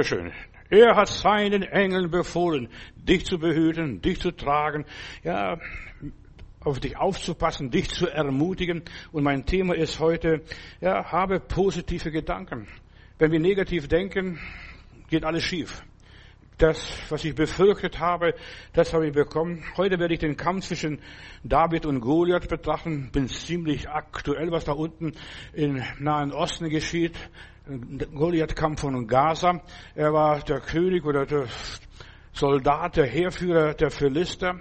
Schön. Er hat seinen Engeln befohlen, dich zu behüten, dich zu tragen, ja, auf dich aufzupassen, dich zu ermutigen. Und mein Thema ist heute, ja, habe positive Gedanken. Wenn wir negativ denken, geht alles schief. Das, was ich befürchtet habe, das habe ich bekommen. Heute werde ich den Kampf zwischen David und Goliath betrachten. Bin ziemlich aktuell, was da unten im Nahen Osten geschieht. Goliath kam von Gaza. Er war der König oder der Soldat, der Heerführer der Philister.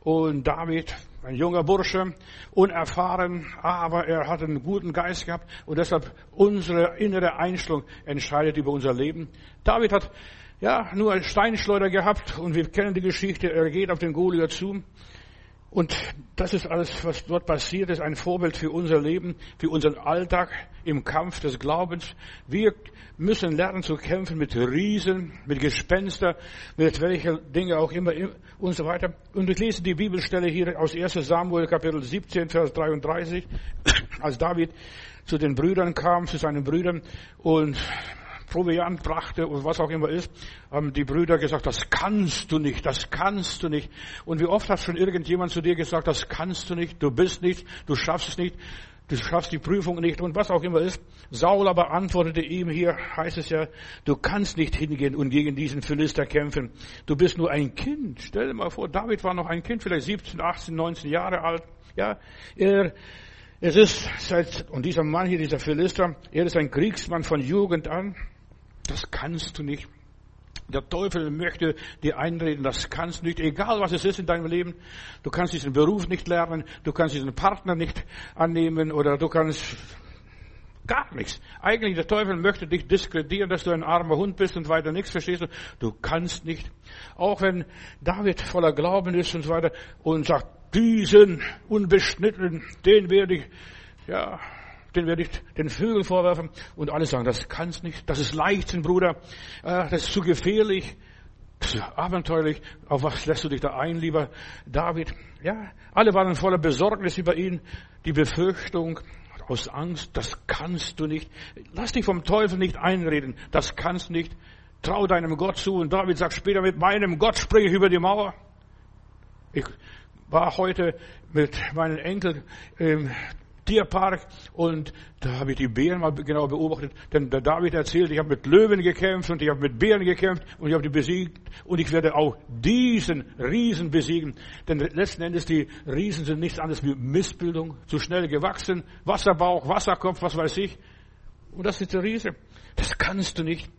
Und David, ein junger Bursche, unerfahren, aber er hat einen guten Geist gehabt. Und deshalb unsere innere Einstellung entscheidet über unser Leben. David hat ja, nur ein Steinschleuder gehabt und wir kennen die Geschichte. Er geht auf den Goliath zu. Und das ist alles, was dort passiert ist, ein Vorbild für unser Leben, für unseren Alltag im Kampf des Glaubens. Wir müssen lernen zu kämpfen mit Riesen, mit Gespenster, mit welchen Dinge auch immer und so weiter. Und ich lese die Bibelstelle hier aus 1 Samuel Kapitel 17, Vers 33, als David zu den Brüdern kam, zu seinen Brüdern und Proviant brachte und was auch immer ist, haben die Brüder gesagt, das kannst du nicht, das kannst du nicht. Und wie oft hat schon irgendjemand zu dir gesagt, das kannst du nicht, du bist nicht, du schaffst es nicht, du schaffst die Prüfung nicht und was auch immer ist. Saul aber antwortete ihm, hier heißt es ja, du kannst nicht hingehen und gegen diesen Philister kämpfen. Du bist nur ein Kind. Stell dir mal vor, David war noch ein Kind, vielleicht 17, 18, 19 Jahre alt. Ja, er, es ist seit, und dieser Mann hier, dieser Philister, er ist ein Kriegsmann von Jugend an. Das kannst du nicht. Der Teufel möchte dir einreden, das kannst du nicht, egal was es ist in deinem Leben. Du kannst diesen Beruf nicht lernen, du kannst diesen Partner nicht annehmen oder du kannst gar nichts. Eigentlich der Teufel möchte dich diskreditieren, dass du ein armer Hund bist und weiter nichts verstehst. Du kannst nicht. Auch wenn David voller Glauben ist und so weiter und sagt, diesen unbeschnittenen, den werde ich, ja, den werde ich den Vögeln vorwerfen. Und alle sagen, das kannst nicht, das ist Leichtsinn, Bruder, äh, das ist zu gefährlich, das ist abenteuerlich. Auf was lässt du dich da ein, lieber David? Ja, alle waren voller Besorgnis über ihn, die Befürchtung, aus Angst, das kannst du nicht. Lass dich vom Teufel nicht einreden, das kannst nicht. Trau deinem Gott zu. Und David sagt später, mit meinem Gott springe ich über die Mauer. Ich war heute mit meinen Enkel im Tierpark und da habe ich die Bären mal genau beobachtet. Denn der David erzählt, ich habe mit Löwen gekämpft und ich habe mit Bären gekämpft und ich habe die besiegt und ich werde auch diesen Riesen besiegen. Denn letzten Endes die Riesen sind nichts anderes wie Missbildung, zu schnell gewachsen, Wasserbauch, Wasserkopf, was weiß ich. Und das ist der Riese. Das kannst du nicht.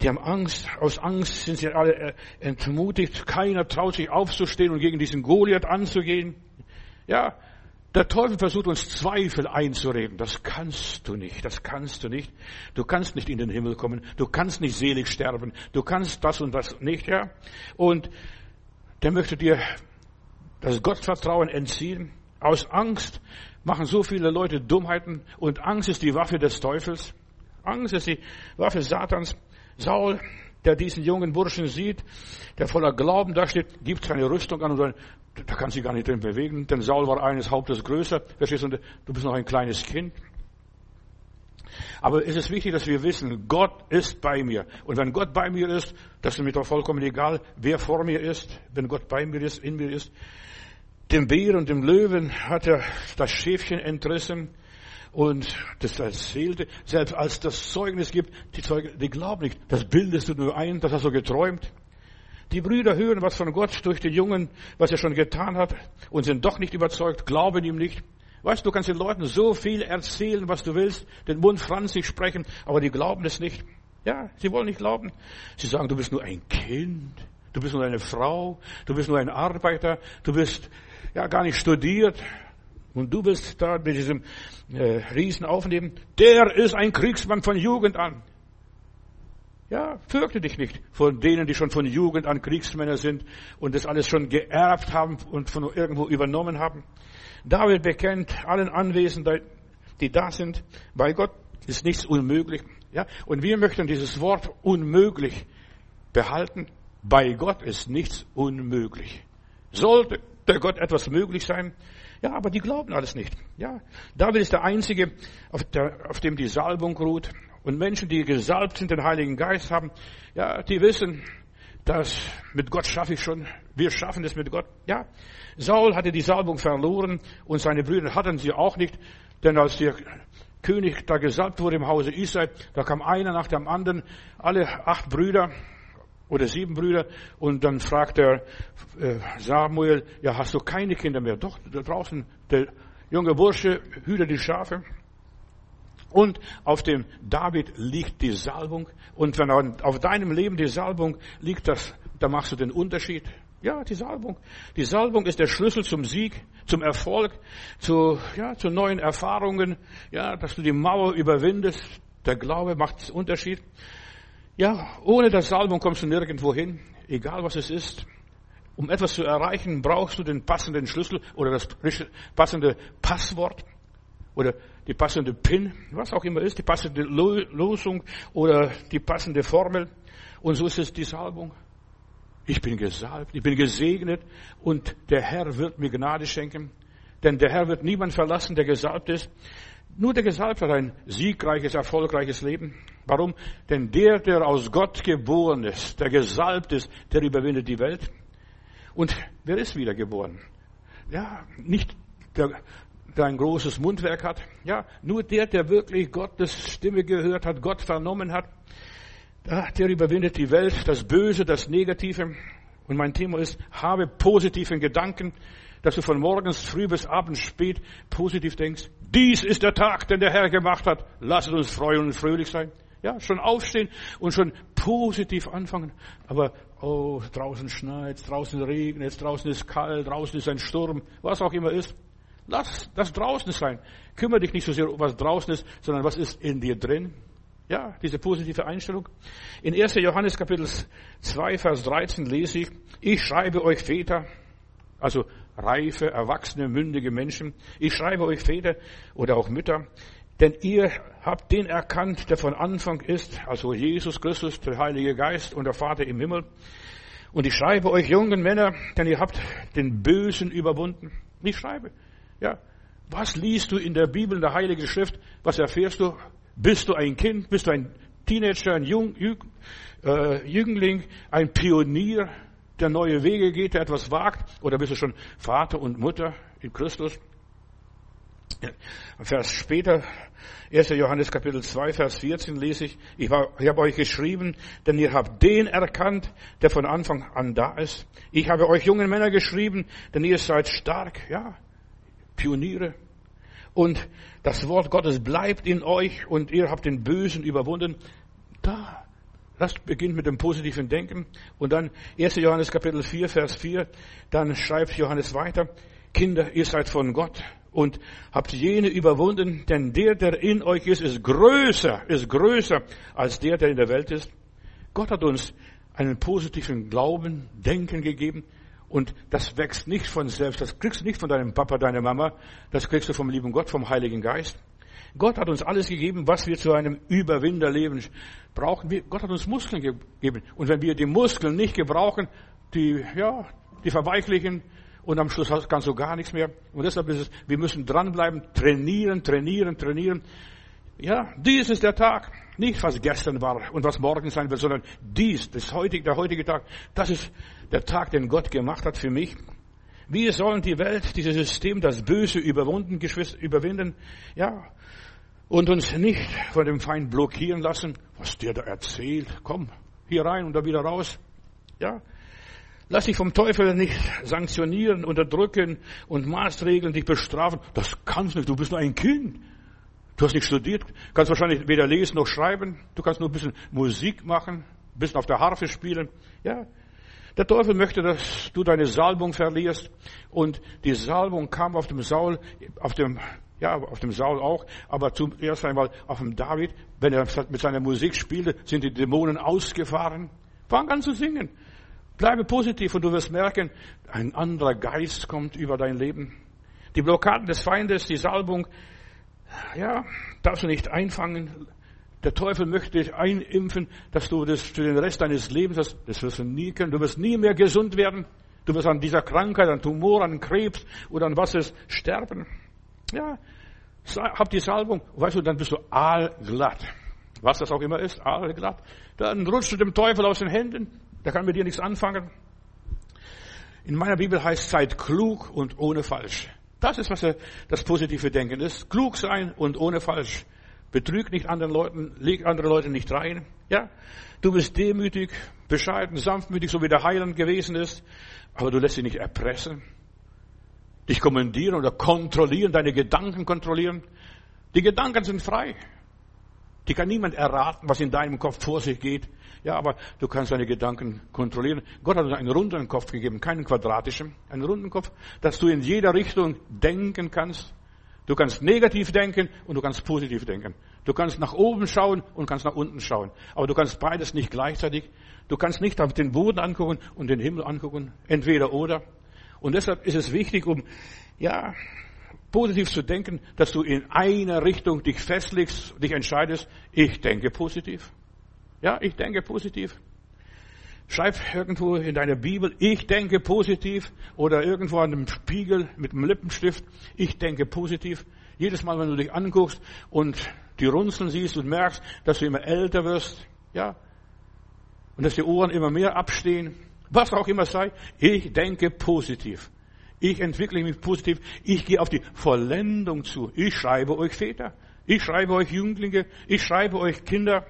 Die haben Angst. Aus Angst sind sie alle äh, entmutigt. Keiner traut sich aufzustehen und gegen diesen Goliath anzugehen. Ja, der Teufel versucht uns Zweifel einzureden. Das kannst du nicht, das kannst du nicht. Du kannst nicht in den Himmel kommen, du kannst nicht selig sterben, du kannst das und das nicht, ja. Und der möchte dir das Gottvertrauen entziehen. Aus Angst machen so viele Leute Dummheiten und Angst ist die Waffe des Teufels. Angst ist die Waffe Satans. Saul, der diesen jungen Burschen sieht, der voller Glauben da steht, gibt seine Rüstung an und da kann sich gar nicht drin bewegen, denn Saul war eines Hauptes größer. Verstehst du? Du bist noch ein kleines Kind. Aber es ist wichtig, dass wir wissen, Gott ist bei mir. Und wenn Gott bei mir ist, das ist mir doch vollkommen egal, wer vor mir ist, wenn Gott bei mir ist, in mir ist. Dem Bär und dem Löwen hat er das Schäfchen entrissen und das erzählte, selbst als das Zeugnis gibt, die Zeugen, die glauben nicht, das bildest du nur ein, das hast du geträumt. Die Brüder hören was von Gott durch den Jungen, was er schon getan hat, und sind doch nicht überzeugt, glauben ihm nicht. Weißt du, kannst den Leuten so viel erzählen, was du willst, den Mund franzig sprechen, aber die glauben es nicht. Ja, sie wollen nicht glauben. Sie sagen, du bist nur ein Kind, du bist nur eine Frau, du bist nur ein Arbeiter, du bist ja gar nicht studiert. Und du bist da mit diesem äh, Riesen aufnehmen. Der ist ein Kriegsmann von Jugend an. Ja, fürchte dich nicht von denen, die schon von Jugend an Kriegsmänner sind und das alles schon geerbt haben und von irgendwo übernommen haben. David bekennt allen Anwesenden, die da sind, bei Gott ist nichts unmöglich. Ja, und wir möchten dieses Wort unmöglich behalten. Bei Gott ist nichts unmöglich. Sollte der Gott etwas möglich sein? Ja, aber die glauben alles nicht. Ja, David ist der Einzige, auf, der, auf dem die Salbung ruht. Und Menschen, die gesalbt sind, den Heiligen Geist haben, ja, die wissen, dass mit Gott schaffe ich schon. Wir schaffen es mit Gott. Ja. Saul hatte die Salbung verloren und seine Brüder hatten sie auch nicht, denn als der König da gesalbt wurde im Hause Israel, da kam einer nach dem anderen, alle acht Brüder oder sieben Brüder und dann fragt der äh, Samuel, ja, hast du keine Kinder mehr? Doch, da draußen, der junge Bursche hütet die Schafe. Und auf dem David liegt die Salbung. Und wenn auf deinem Leben die Salbung liegt, das, da machst du den Unterschied. Ja, die Salbung. Die Salbung ist der Schlüssel zum Sieg, zum Erfolg, zu, ja, zu neuen Erfahrungen, ja, dass du die Mauer überwindest. Der Glaube macht Unterschied. Ja, ohne das Salbung kommst du nirgendwo hin, egal was es ist. Um etwas zu erreichen, brauchst du den passenden Schlüssel oder das passende Passwort oder die passende PIN, was auch immer ist, die passende Losung oder die passende Formel. Und so ist es die Salbung. Ich bin gesalbt, ich bin gesegnet und der Herr wird mir Gnade schenken. Denn der Herr wird niemand verlassen, der gesalbt ist. Nur der Gesalbte hat ein siegreiches, erfolgreiches Leben. Warum? Denn der, der aus Gott geboren ist, der gesalbt ist, der überwindet die Welt. Und wer ist wiedergeboren? Ja, nicht der, der ein großes Mundwerk hat. Ja, nur der, der wirklich Gottes Stimme gehört hat, Gott vernommen hat, der überwindet die Welt, das Böse, das Negative. Und mein Thema ist, habe positiven Gedanken, dass du von morgens früh bis abends spät positiv denkst. Dies ist der Tag, den der Herr gemacht hat. Lasst uns freuen und fröhlich sein. Ja, schon aufstehen und schon positiv anfangen. Aber, oh, draußen schneit, draußen regnet, draußen ist kalt, draußen ist ein Sturm, was auch immer ist. Lass das draußen sein. Kümmere dich nicht so sehr, was draußen ist, sondern was ist in dir drin. Ja, diese positive Einstellung. In 1. Johannes Kapitel 2, Vers 13 lese ich, ich schreibe euch Väter, also reife, erwachsene, mündige Menschen, ich schreibe euch Väter oder auch Mütter, denn ihr habt den erkannt, der von Anfang ist, also Jesus Christus, der Heilige Geist und der Vater im Himmel. Und ich schreibe euch jungen Männer, denn ihr habt den Bösen überwunden. Ich schreibe. Ja. Was liest du in der Bibel, in der Heiligen Schrift? Was erfährst du? Bist du ein Kind? Bist du ein Teenager, ein Jung, äh, Jüngling, ein Pionier, der neue Wege geht, der etwas wagt? Oder bist du schon Vater und Mutter in Christus? Vers später, 1. Johannes Kapitel 2, Vers 14 lese ich, ich, ich habe euch geschrieben, denn ihr habt den erkannt, der von Anfang an da ist. Ich habe euch jungen Männer geschrieben, denn ihr seid stark, ja, Pioniere. Und das Wort Gottes bleibt in euch und ihr habt den Bösen überwunden. Da, das beginnt mit dem positiven Denken. Und dann 1. Johannes Kapitel 4, Vers 4, dann schreibt Johannes weiter, Kinder, ihr seid von Gott und habt jene überwunden, denn der, der in euch ist, ist größer, ist größer als der, der in der Welt ist. Gott hat uns einen positiven Glauben, Denken gegeben. Und das wächst nicht von selbst. Das kriegst du nicht von deinem Papa, deiner Mama. Das kriegst du vom lieben Gott, vom Heiligen Geist. Gott hat uns alles gegeben, was wir zu einem Überwinderleben brauchen. Gott hat uns Muskeln gegeben. Und wenn wir die Muskeln nicht gebrauchen, die, ja, die verweichlichen und am Schluss kannst du gar nichts mehr. Und deshalb ist es, wir müssen dranbleiben, trainieren, trainieren, trainieren. Ja, dies ist der Tag. Nicht was gestern war und was morgen sein wird, sondern dies, das heutige, der heutige Tag, das ist der Tag, den Gott gemacht hat für mich. Wir sollen die Welt, dieses System, das Böse überwunden, überwinden, ja, und uns nicht von dem Feind blockieren lassen, was der da erzählt. Komm, hier rein und da wieder raus. Ja. Lass dich vom Teufel nicht sanktionieren, unterdrücken und Maßregeln dich bestrafen. Das kannst du nicht. Du bist nur ein Kind. Du hast nicht studiert, kannst wahrscheinlich weder lesen noch schreiben. Du kannst nur ein bisschen Musik machen, ein bisschen auf der Harfe spielen. Ja. Der Teufel möchte, dass du deine Salbung verlierst. Und die Salbung kam auf dem Saul, auf dem, ja, auf dem Saul auch, aber zuerst einmal auf dem David. Wenn er mit seiner Musik spielte, sind die Dämonen ausgefahren. Fang an zu singen. Bleibe positiv und du wirst merken, ein anderer Geist kommt über dein Leben. Die Blockaden des Feindes, die Salbung, ja, darfst du nicht einfangen. Der Teufel möchte dich einimpfen, dass du das für den Rest deines Lebens hast. Das wirst du nie können. Du wirst nie mehr gesund werden. Du wirst an dieser Krankheit, an Tumor, an Krebs oder an was es sterben. Ja, hab die Salbung. Weißt du, dann bist du aalglatt. was das auch immer ist, Aalglatt, dann rutscht du dem Teufel aus den Händen, der kann mit dir nichts anfangen. In meiner Bibel heißt seid klug und ohne falsch. Das ist, was das positive Denken ist. Klug sein und ohne falsch. Betrüg nicht anderen Leuten, leg andere Leute nicht rein. Ja, du bist demütig, bescheiden, sanftmütig, so wie der Heiland gewesen ist, aber du lässt dich nicht erpressen, dich kommandieren oder kontrollieren, deine Gedanken kontrollieren. Die Gedanken sind frei. Die kann niemand erraten, was in deinem Kopf vor sich geht. Ja, aber du kannst deine Gedanken kontrollieren. Gott hat uns einen runden Kopf gegeben, keinen quadratischen, einen runden Kopf, dass du in jeder Richtung denken kannst. Du kannst negativ denken und du kannst positiv denken. Du kannst nach oben schauen und kannst nach unten schauen. Aber du kannst beides nicht gleichzeitig. Du kannst nicht auf den Boden angucken und den Himmel angucken. Entweder oder. Und deshalb ist es wichtig, um, ja, positiv zu denken, dass du in einer Richtung dich festlegst, dich entscheidest. Ich denke positiv. Ja, ich denke positiv. Schreib irgendwo in deiner Bibel, ich denke positiv oder irgendwo an einem Spiegel mit einem Lippenstift, ich denke positiv. Jedes Mal, wenn du dich anguckst und die Runzeln siehst und merkst, dass du immer älter wirst, ja, und dass die Ohren immer mehr abstehen, was auch immer sei, ich denke positiv. Ich entwickle mich positiv. Ich gehe auf die Vollendung zu. Ich schreibe euch Väter. Ich schreibe euch Jünglinge. Ich schreibe euch Kinder.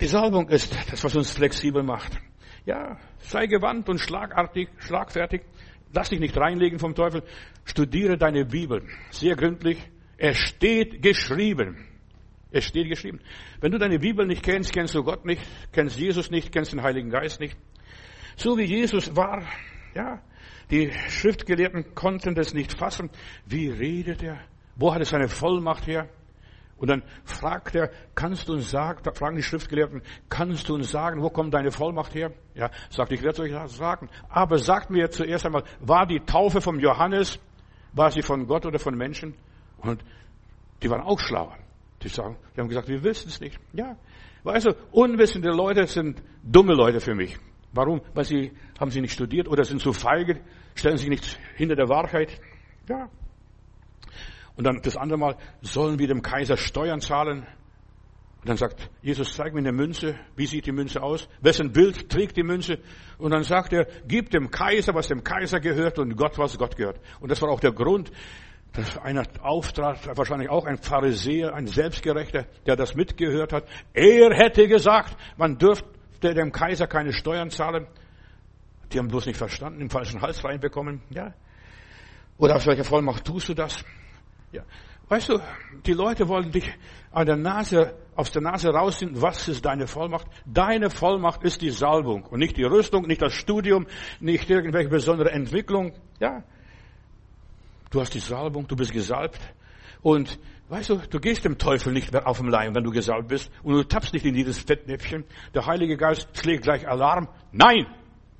Die Salbung ist das, was uns flexibel macht. Ja, sei gewandt und schlagartig, schlagfertig. Lass dich nicht reinlegen vom Teufel. Studiere deine Bibel. Sehr gründlich. Es steht geschrieben. Es steht geschrieben. Wenn du deine Bibel nicht kennst, kennst du Gott nicht, kennst Jesus nicht, kennst den Heiligen Geist nicht. So wie Jesus war, ja, die Schriftgelehrten konnten das nicht fassen. Wie redet er? Wo hat er seine Vollmacht her? Und dann fragt er, kannst du uns sagen, da fragen die Schriftgelehrten, kannst du uns sagen, wo kommt deine Vollmacht her? Ja, sagt, ich werde es euch sagen. Aber sagt mir zuerst einmal, war die Taufe vom Johannes, war sie von Gott oder von Menschen? Und die waren auch schlauer. Die sagen, die haben gesagt, wir wissen es nicht. Ja. Weißt du, unwissende Leute sind dumme Leute für mich. Warum? Weil sie, haben sie nicht studiert oder sind zu feige, stellen sich nicht hinter der Wahrheit. Ja. Und dann das andere Mal, sollen wir dem Kaiser Steuern zahlen? Und dann sagt Jesus, zeig mir eine Münze. Wie sieht die Münze aus? Wessen Bild trägt die Münze? Und dann sagt er, gib dem Kaiser, was dem Kaiser gehört und Gott, was Gott gehört. Und das war auch der Grund, dass einer auftrat, wahrscheinlich auch ein Pharisäer, ein Selbstgerechter, der das mitgehört hat. Er hätte gesagt, man dürfte dem Kaiser keine Steuern zahlen. Die haben bloß nicht verstanden, im falschen Hals reinbekommen. Ja. Oder aus welcher Vollmacht tust du das? Ja. Weißt du, die Leute wollen dich an der Nase, aus der Nase rausziehen. Was ist deine Vollmacht? Deine Vollmacht ist die Salbung und nicht die Rüstung, nicht das Studium, nicht irgendwelche besondere Entwicklung. Ja. Du hast die Salbung, du bist gesalbt. Und weißt du, du gehst dem Teufel nicht mehr auf den Leim, wenn du gesalbt bist. Und du tappst nicht in dieses Fettnäpfchen. Der Heilige Geist schlägt gleich Alarm. Nein!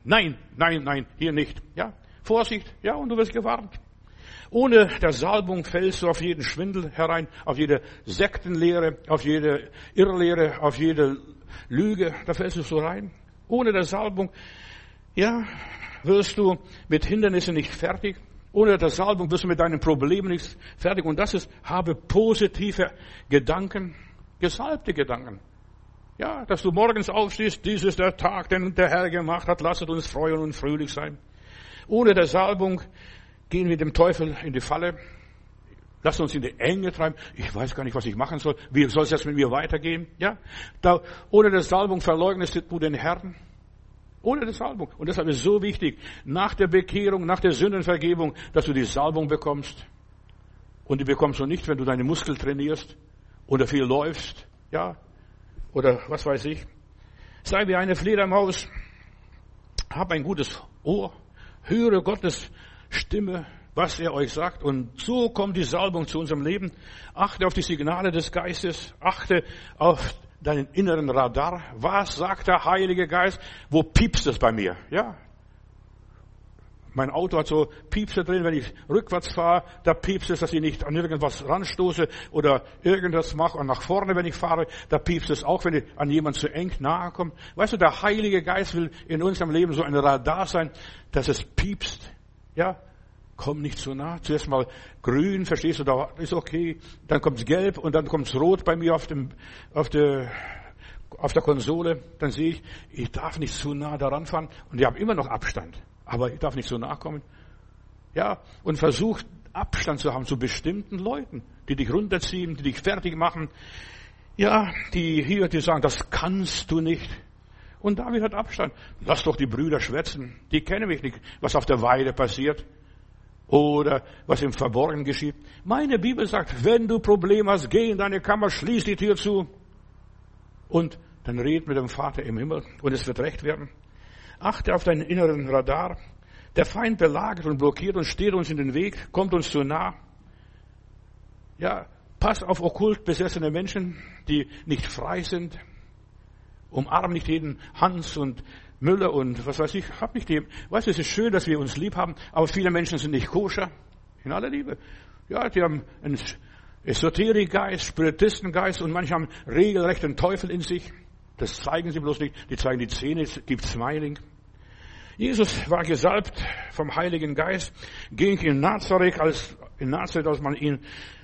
Nein, nein, nein, hier nicht. Ja, Vorsicht, ja, und du wirst gewarnt. Ohne der Salbung fällst du auf jeden Schwindel herein, auf jede Sektenlehre, auf jede Irrlehre, auf jede Lüge, da fällst du so rein. Ohne der Salbung, ja, wirst du mit Hindernissen nicht fertig. Ohne der Salbung wirst du mit deinen Problemen nicht fertig. Und das ist, habe positive Gedanken, gesalbte Gedanken. Ja, dass du morgens aufstehst, dies ist der Tag, den der Herr gemacht hat, lasset uns freuen und fröhlich sein. Ohne der Salbung gehen wir dem Teufel in die Falle, lass uns in die Enge treiben. Ich weiß gar nicht, was ich machen soll. Wie soll es jetzt mit mir weitergehen? Ja, da, ohne der Salbung verleugnest du den Herrn. Ohne die Salbung. Und deshalb ist es so wichtig, nach der Bekehrung, nach der Sündenvergebung, dass du die Salbung bekommst. Und die bekommst du nicht, wenn du deine Muskeln trainierst oder viel läufst. Ja, oder was weiß ich. Sei wie eine Fledermaus, hab ein gutes Ohr, höre Gottes Stimme, was er euch sagt. Und so kommt die Salbung zu unserem Leben. Achte auf die Signale des Geistes, achte auf deinen inneren Radar. Was sagt der Heilige Geist? Wo piepst es bei mir? Ja, mein Auto hat so Piepse drin, wenn ich rückwärts fahre, da piepst es, dass ich nicht an irgendwas ranstoße oder irgendwas mache. Und nach vorne, wenn ich fahre, da piepst es auch, wenn ich an jemand zu eng nahe komme. Weißt du, der Heilige Geist will in unserem Leben so ein Radar sein, dass es piepst. Ja, Komm nicht zu nah. Zuerst mal grün, verstehst du, da ist okay. Dann kommt's gelb und dann kommt's rot bei mir auf dem, auf der, auf der Konsole. Dann sehe ich, ich darf nicht zu nah daran fahren. Und ich habe immer noch Abstand. Aber ich darf nicht zu nah kommen. Ja, und versuch Abstand zu haben zu bestimmten Leuten, die dich runterziehen, die dich fertig machen. Ja, die hier, die sagen, das kannst du nicht. Und David hat Abstand. Lass doch die Brüder schwätzen. Die kennen mich nicht, was auf der Weide passiert. Oder was im Verborgenen geschieht. Meine Bibel sagt, wenn du Probleme hast, geh in deine Kammer, schließ die Tür zu. Und dann red mit dem Vater im Himmel und es wird recht werden. Achte auf deinen inneren Radar. Der Feind belagert und blockiert und steht uns in den Weg, kommt uns zu nah. Ja, pass auf okkult besessene Menschen, die nicht frei sind. Umarm nicht jeden Hans und Müller und was weiß ich, hab nicht die. Weißt du, es ist schön, dass wir uns lieb haben, aber viele Menschen sind nicht koscher. In aller Liebe. Ja, die haben einen Esoterikgeist, Spiritistengeist und manche haben regelrecht einen Teufel in sich. Das zeigen sie bloß nicht. Die zeigen die Zähne, gibt Smiling. Jesus war gesalbt vom Heiligen Geist, ging in Nazareth, als, in Nazareth, als man ihn,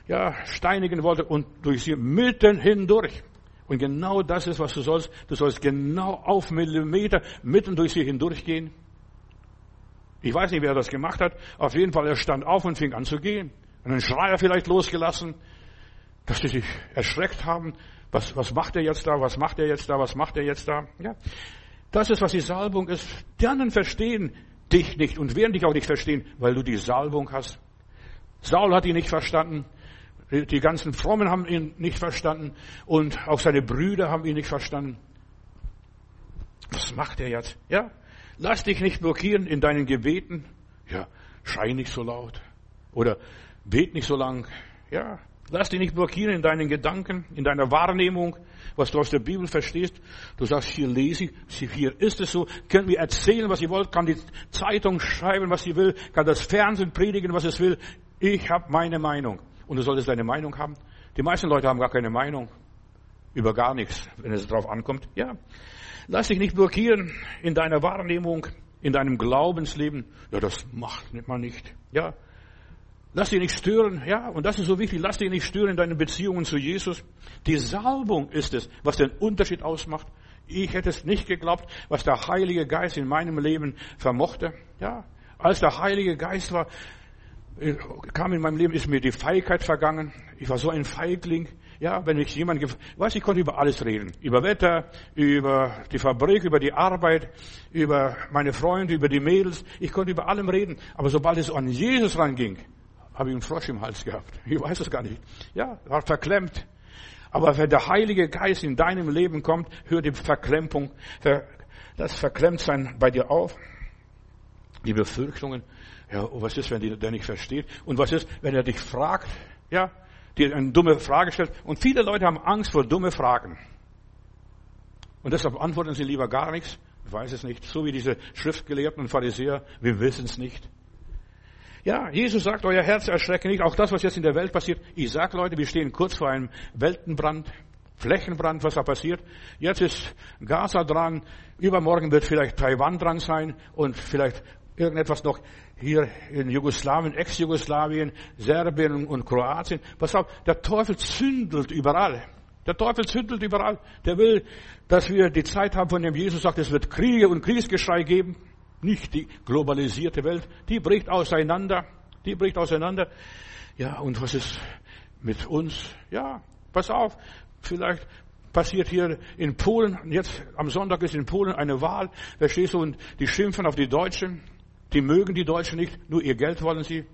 ja, steinigen wollte und durch sie mitten hindurch. Und genau das ist, was du sollst. Du sollst genau auf Millimeter mitten durch sie hindurchgehen. Ich weiß nicht, wer das gemacht hat. Auf jeden Fall, er stand auf und fing an zu gehen. Und einen Schreier vielleicht losgelassen, dass sie sich erschreckt haben. Was, was macht er jetzt da? Was macht er jetzt da? Was macht er jetzt da? Ja. Das ist, was die Salbung ist. Die anderen verstehen dich nicht und werden dich auch nicht verstehen, weil du die Salbung hast. Saul hat ihn nicht verstanden. Die ganzen Frommen haben ihn nicht verstanden und auch seine Brüder haben ihn nicht verstanden. Was macht er jetzt? Ja, lass dich nicht blockieren in deinen Gebeten. Ja, schrei nicht so laut oder bet nicht so lang. Ja, lass dich nicht blockieren in deinen Gedanken, in deiner Wahrnehmung was du aus der Bibel verstehst. Du sagst, hier lese ich, hier ist es so, könnt mir erzählen, was ihr wollt, kann die Zeitung schreiben, was sie will, kann das Fernsehen predigen, was es will. Ich habe meine Meinung. Und du solltest deine Meinung haben. Die meisten Leute haben gar keine Meinung. Über gar nichts, wenn es drauf ankommt. Ja. Lass dich nicht blockieren in deiner Wahrnehmung, in deinem Glaubensleben. Ja, das macht man nicht. Ja. Lass dich nicht stören, ja, und das ist so wichtig, lass dich nicht stören in deinen Beziehungen zu Jesus. Die Salbung ist es, was den Unterschied ausmacht. Ich hätte es nicht geglaubt, was der Heilige Geist in meinem Leben vermochte. Ja, als der Heilige Geist war, kam in meinem Leben, ist mir die Feigheit vergangen. Ich war so ein Feigling. Ja, wenn ich jemand, weiß, ich konnte über alles reden. Über Wetter, über die Fabrik, über die Arbeit, über meine Freunde, über die Mädels. Ich konnte über allem reden. Aber sobald es an Jesus ranging, habe ich einen Frosch im Hals gehabt. Ich weiß es gar nicht. Ja, war verklemmt. Aber wenn der Heilige Geist in deinem Leben kommt, hört die Verklemmung, das Verklemmtsein bei dir auf. Die Befürchtungen. Ja, was ist, wenn der nicht versteht? Und was ist, wenn er dich fragt? Ja, dir eine dumme Frage stellt. Und viele Leute haben Angst vor dumme Fragen. Und deshalb antworten sie lieber gar nichts. Ich weiß es nicht. So wie diese Schriftgelehrten und Pharisäer. Wir wissen es nicht. Ja, Jesus sagt, euer Herz erschrecke nicht. Auch das, was jetzt in der Welt passiert. Ich sag Leute, wir stehen kurz vor einem Weltenbrand, Flächenbrand, was da passiert. Jetzt ist Gaza dran. Übermorgen wird vielleicht Taiwan dran sein und vielleicht irgendetwas noch hier in Jugoslawien, Ex-Jugoslawien, Serbien und Kroatien. Pass auf, der Teufel zündelt überall. Der Teufel zündelt überall. Der will, dass wir die Zeit haben, von dem Jesus sagt, es wird Kriege und Kriegsgeschrei geben. Nicht die globalisierte Welt, die bricht auseinander, die bricht auseinander. Ja, und was ist mit uns? Ja, pass auf, vielleicht passiert hier in Polen, jetzt am Sonntag ist in Polen eine Wahl, verstehst du, und die schimpfen auf die Deutschen, die mögen die Deutschen nicht, nur ihr Geld wollen sie.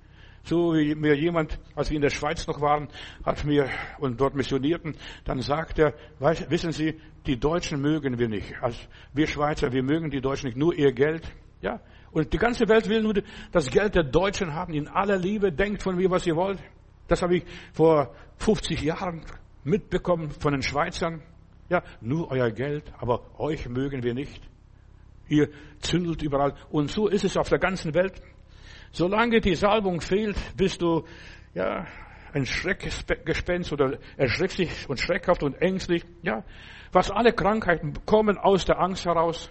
So wie mir jemand, als wir in der Schweiz noch waren, hat mir und dort missionierten, dann sagt er, wissen Sie, die Deutschen mögen wir nicht. Also wir Schweizer, wir mögen die Deutschen nicht, nur ihr Geld. Ja? Und die ganze Welt will nur das Geld der Deutschen haben. In aller Liebe denkt von mir, was ihr wollt. Das habe ich vor 50 Jahren mitbekommen von den Schweizern. Ja, nur euer Geld, aber euch mögen wir nicht. Ihr zündelt überall. Und so ist es auf der ganzen Welt. Solange die Salbung fehlt, bist du, ja, ein Schreckgespenst oder erschreckst dich und schreckhaft und ängstlich. Ja, was alle Krankheiten kommen aus der Angst heraus.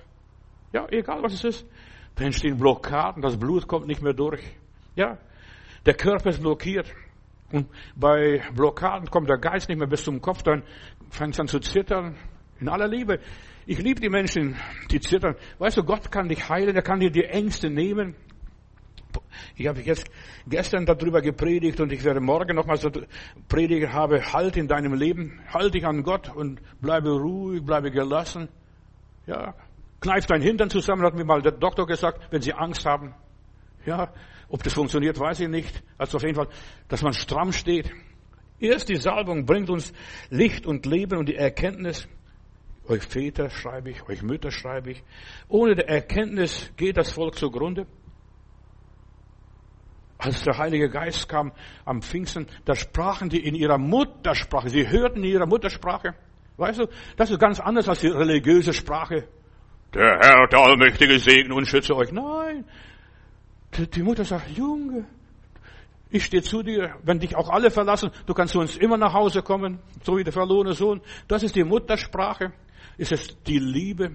Ja, egal was es ist. Da entstehen Blockaden, das Blut kommt nicht mehr durch. Ja, Der Körper ist blockiert. Und bei Blockaden kommt der Geist nicht mehr bis zum Kopf, dann fängt es an zu zittern. In aller Liebe. Ich liebe die Menschen, die zittern. Weißt du, Gott kann dich heilen, er kann dir die Ängste nehmen. Ich habe jetzt gestern darüber gepredigt und ich werde morgen nochmal so predigen, habe Halt in deinem Leben, halt dich an Gott und bleibe ruhig, bleibe gelassen. Ja, kneif dein Hintern zusammen, hat mir mal der Doktor gesagt, wenn Sie Angst haben. Ja, ob das funktioniert, weiß ich nicht. Also auf jeden Fall, dass man stramm steht. Erst die Salbung bringt uns Licht und Leben und die Erkenntnis. Euch Väter schreibe ich, euch Mütter schreibe ich. Ohne der Erkenntnis geht das Volk zugrunde. Als der Heilige Geist kam am Pfingsten, da sprachen die in ihrer Muttersprache. Sie hörten in ihrer Muttersprache. Weißt du, das ist ganz anders als die religiöse Sprache. Der Herr, der Allmächtige, segne und schütze euch. Nein. Die Mutter sagt, Junge, ich stehe zu dir, wenn dich auch alle verlassen, du kannst zu uns immer nach Hause kommen, so wie der verlorene Sohn. Das ist die Muttersprache. Ist es die Liebe?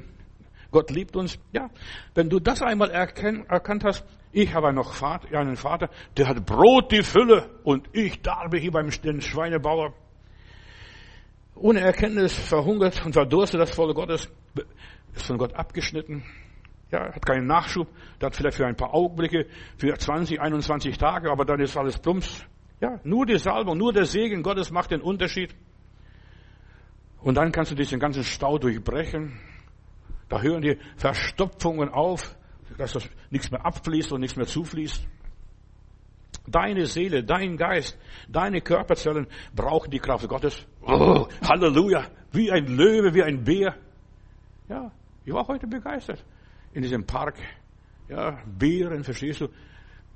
Gott liebt uns. Ja, wenn du das einmal erkannt hast, ich habe noch Vater, einen Vater, der hat Brot die Fülle und ich darbe hier beim Schweinebauer. Ohne Erkenntnis verhungert und verdurstet das Volle Gottes, ist von Gott abgeschnitten. Ja, hat keinen Nachschub, der hat vielleicht für ein paar Augenblicke, für 20, 21 Tage, aber dann ist alles plumps. Ja, nur die Salbung, nur der Segen Gottes macht den Unterschied. Und dann kannst du diesen ganzen Stau durchbrechen. Da hören die Verstopfungen auf, dass das nichts mehr abfließt und nichts mehr zufließt. Deine Seele, dein Geist, deine Körperzellen brauchen die Kraft Gottes. Oh, Halleluja! Wie ein Löwe, wie ein Bär. Ja, ich war heute begeistert in diesem Park. Ja, Bären, verstehst du?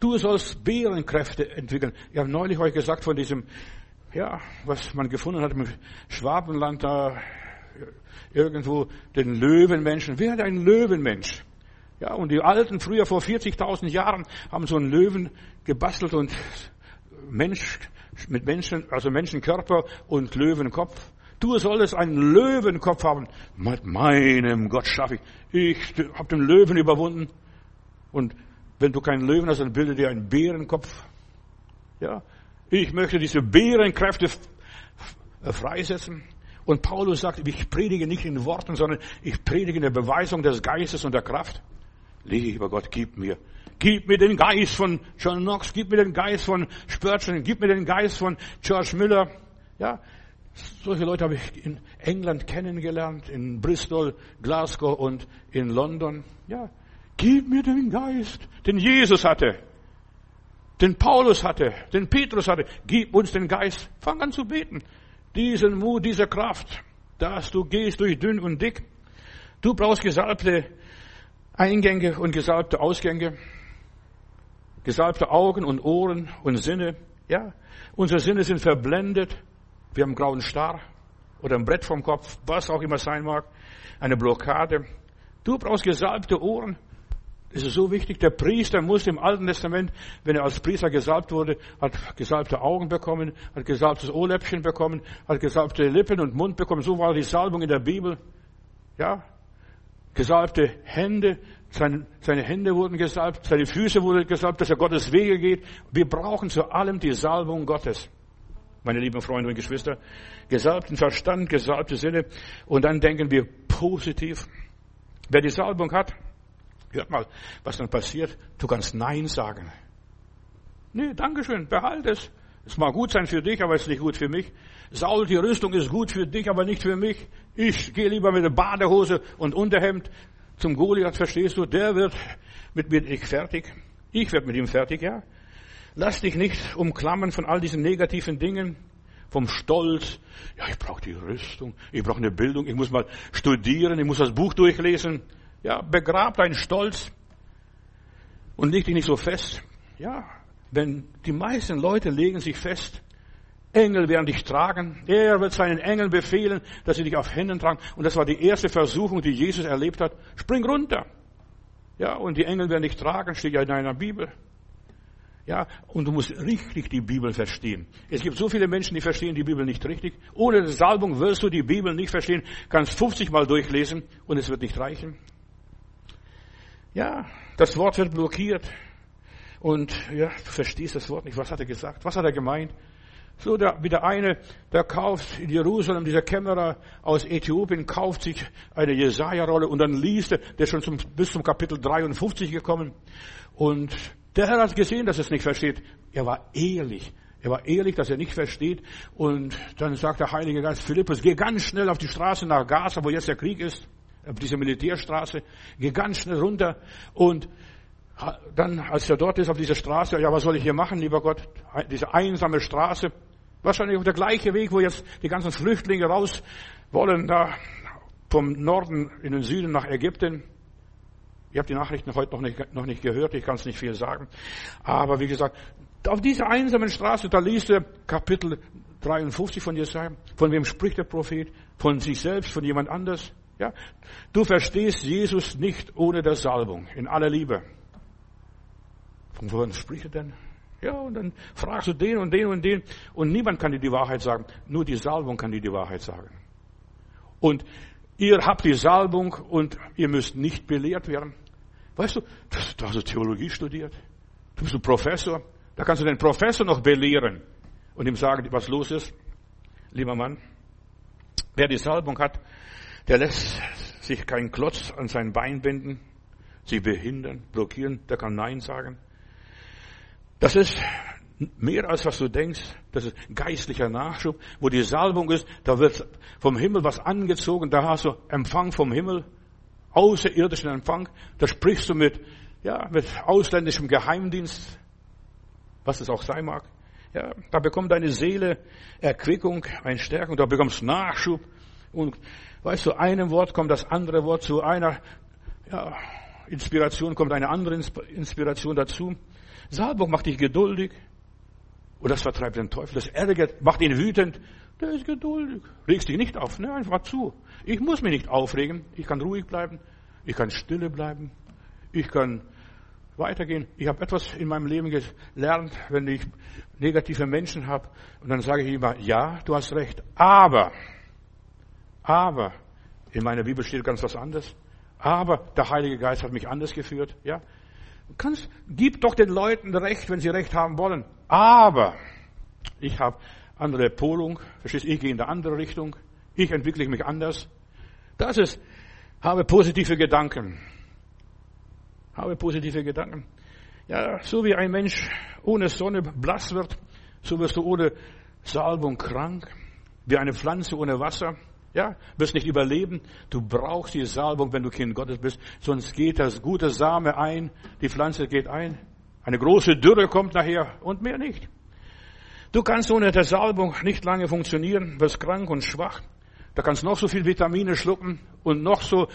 Du sollst Bärenkräfte entwickeln. Ich habe neulich euch gesagt von diesem, ja, was man gefunden hat im Schwabenland da, irgendwo, den Löwenmenschen. Wer hat ein Löwenmensch? Ja, und die Alten früher vor 40.000 Jahren haben so einen Löwen gebastelt und Mensch, mit Menschen, also Menschenkörper und Löwenkopf. Du solltest einen Löwenkopf haben. Mit meinem Gott schaffe ich. Ich habe den Löwen überwunden. Und wenn du keinen Löwen hast, dann bilde dir einen Bärenkopf. Ja. Ich möchte diese Bärenkräfte freisetzen. Und Paulus sagt, ich predige nicht in Worten, sondern ich predige in der Beweisung des Geistes und der Kraft. Lieber Gott, gib mir. Gib mir den Geist von John Knox, gib mir den Geist von Spurgeon, gib mir den Geist von George Miller. Ja, solche Leute habe ich in England kennengelernt, in Bristol, Glasgow und in London. Ja, gib mir den Geist, den Jesus hatte, den Paulus hatte, den Petrus hatte. Gib uns den Geist. Fang an zu beten. Diesen Mut, diese Kraft, dass du gehst durch dünn und dick. Du brauchst gesalbte Eingänge und gesalbte Ausgänge, gesalbte Augen und Ohren und Sinne. Ja, unsere Sinne sind verblendet wir haben einen grauen Star oder ein Brett vom Kopf, was auch immer sein mag, eine Blockade. Du brauchst gesalbte Ohren. Das ist so wichtig. Der Priester muss im Alten Testament, wenn er als Priester gesalbt wurde, hat gesalbte Augen bekommen, hat gesalbtes Ohrläppchen bekommen, hat gesalbte Lippen und Mund bekommen. So war die Salbung in der Bibel. Ja. Gesalbte Hände, seine, seine Hände wurden gesalbt, seine Füße wurden gesalbt, dass er Gottes Wege geht. Wir brauchen zu allem die Salbung Gottes meine lieben Freunde und Geschwister. Gesalbten Verstand, gesalbte Sinne. Und dann denken wir positiv. Wer die Salbung hat, hört mal, was dann passiert. Du kannst Nein sagen. Nee, Dankeschön, behalt es. Es mag gut sein für dich, aber es ist nicht gut für mich. Saul, die Rüstung ist gut für dich, aber nicht für mich. Ich gehe lieber mit der Badehose und Unterhemd zum Goliath, verstehst du? Der wird mit mir ich fertig. Ich werde mit ihm fertig, ja. Lass dich nicht umklammern von all diesen negativen Dingen, vom Stolz. Ja, ich brauche die Rüstung, ich brauche eine Bildung, ich muss mal studieren, ich muss das Buch durchlesen. Ja, begrab deinen Stolz und leg dich nicht so fest. Ja, wenn die meisten Leute legen sich fest, Engel werden dich tragen. Er wird seinen Engeln befehlen, dass sie dich auf Händen tragen. Und das war die erste Versuchung, die Jesus erlebt hat. Spring runter. Ja, und die Engel werden dich tragen, steht ja in deiner Bibel. Ja, und du musst richtig die Bibel verstehen. Es gibt so viele Menschen, die verstehen die Bibel nicht richtig. Ohne Salbung wirst du die Bibel nicht verstehen. Kannst 50 Mal durchlesen und es wird nicht reichen. Ja, das Wort wird blockiert. Und ja, du verstehst das Wort nicht. Was hat er gesagt? Was hat er gemeint? So, der, wie der eine, der kauft in Jerusalem, dieser Kämmerer aus Äthiopien, kauft sich eine Jesaja-Rolle und dann liest er, der ist schon zum, bis zum Kapitel 53 gekommen. Und der Herr hat gesehen, dass er es nicht versteht. Er war ehrlich. Er war ehrlich, dass er nicht versteht. Und dann sagt der Heilige Geist, Philippus, geh ganz schnell auf die Straße nach Gaza, wo jetzt der Krieg ist, auf diese Militärstraße. Geh ganz schnell runter und dann, als er dort ist auf dieser Straße, ja, was soll ich hier machen, lieber Gott? Diese einsame Straße. Wahrscheinlich auch der gleiche Weg, wo jetzt die ganzen Flüchtlinge raus wollen, da vom Norden in den Süden nach Ägypten. Ich habe die Nachrichten heute noch nicht, noch nicht gehört, ich kann es nicht viel sagen. Aber wie gesagt, auf dieser einsamen Straße, da liest er Kapitel 53 von Jesaja. Von wem spricht der Prophet? Von sich selbst, von jemand anders? Ja? Du verstehst Jesus nicht ohne der Salbung, in aller Liebe. Von wem spricht er denn? Ja, und dann fragst du den und den und den und niemand kann dir die Wahrheit sagen. Nur die Salbung kann dir die Wahrheit sagen. Und ihr habt die Salbung und ihr müsst nicht belehrt werden. Weißt du, du hast Theologie studiert. Du bist ein Professor. Da kannst du den Professor noch belehren und ihm sagen, was los ist. Lieber Mann, wer die Salbung hat, der lässt sich keinen Klotz an sein Bein binden, sie behindern, blockieren, der kann Nein sagen. Das ist mehr als was du denkst. Das ist geistlicher Nachschub. Wo die Salbung ist, da wird vom Himmel was angezogen. Da hast du Empfang vom Himmel. Außerirdischen Empfang. Da sprichst du mit, ja, mit ausländischem Geheimdienst. Was es auch sein mag. Ja, da bekommt deine Seele Erquickung, eine Stärkung. Da bekommst Nachschub. Und weißt du, einem Wort kommt das andere Wort zu einer, ja, Inspiration kommt eine andere Inspiration dazu. Salbung macht dich geduldig. Und das vertreibt den Teufel. Das ärgert, macht ihn wütend. Der ist geduldig. Regst dich nicht auf. Ne, einfach zu. Ich muss mich nicht aufregen. Ich kann ruhig bleiben. Ich kann stille bleiben. Ich kann weitergehen. Ich habe etwas in meinem Leben gelernt, wenn ich negative Menschen habe. Und dann sage ich immer, ja, du hast recht. Aber, aber, in meiner Bibel steht ganz was anderes. Aber der Heilige Geist hat mich anders geführt. Ja, kannst, gib doch den Leuten Recht, wenn sie Recht haben wollen. Aber ich habe andere Polung, verstehst ich gehe in eine andere Richtung, ich entwickle mich anders. Das ist, habe positive Gedanken. Habe positive Gedanken. Ja, so wie ein Mensch ohne Sonne blass wird, so wirst du ohne Salbung krank, wie eine Pflanze ohne Wasser. Ja, wirst nicht überleben. Du brauchst die Salbung, wenn du Kind Gottes bist. Sonst geht das gute Same ein, die Pflanze geht ein. Eine große Dürre kommt nachher und mehr nicht. Du kannst ohne der Salbung nicht lange funktionieren, wirst krank und schwach. Da kannst noch so viel Vitamine schlucken und noch so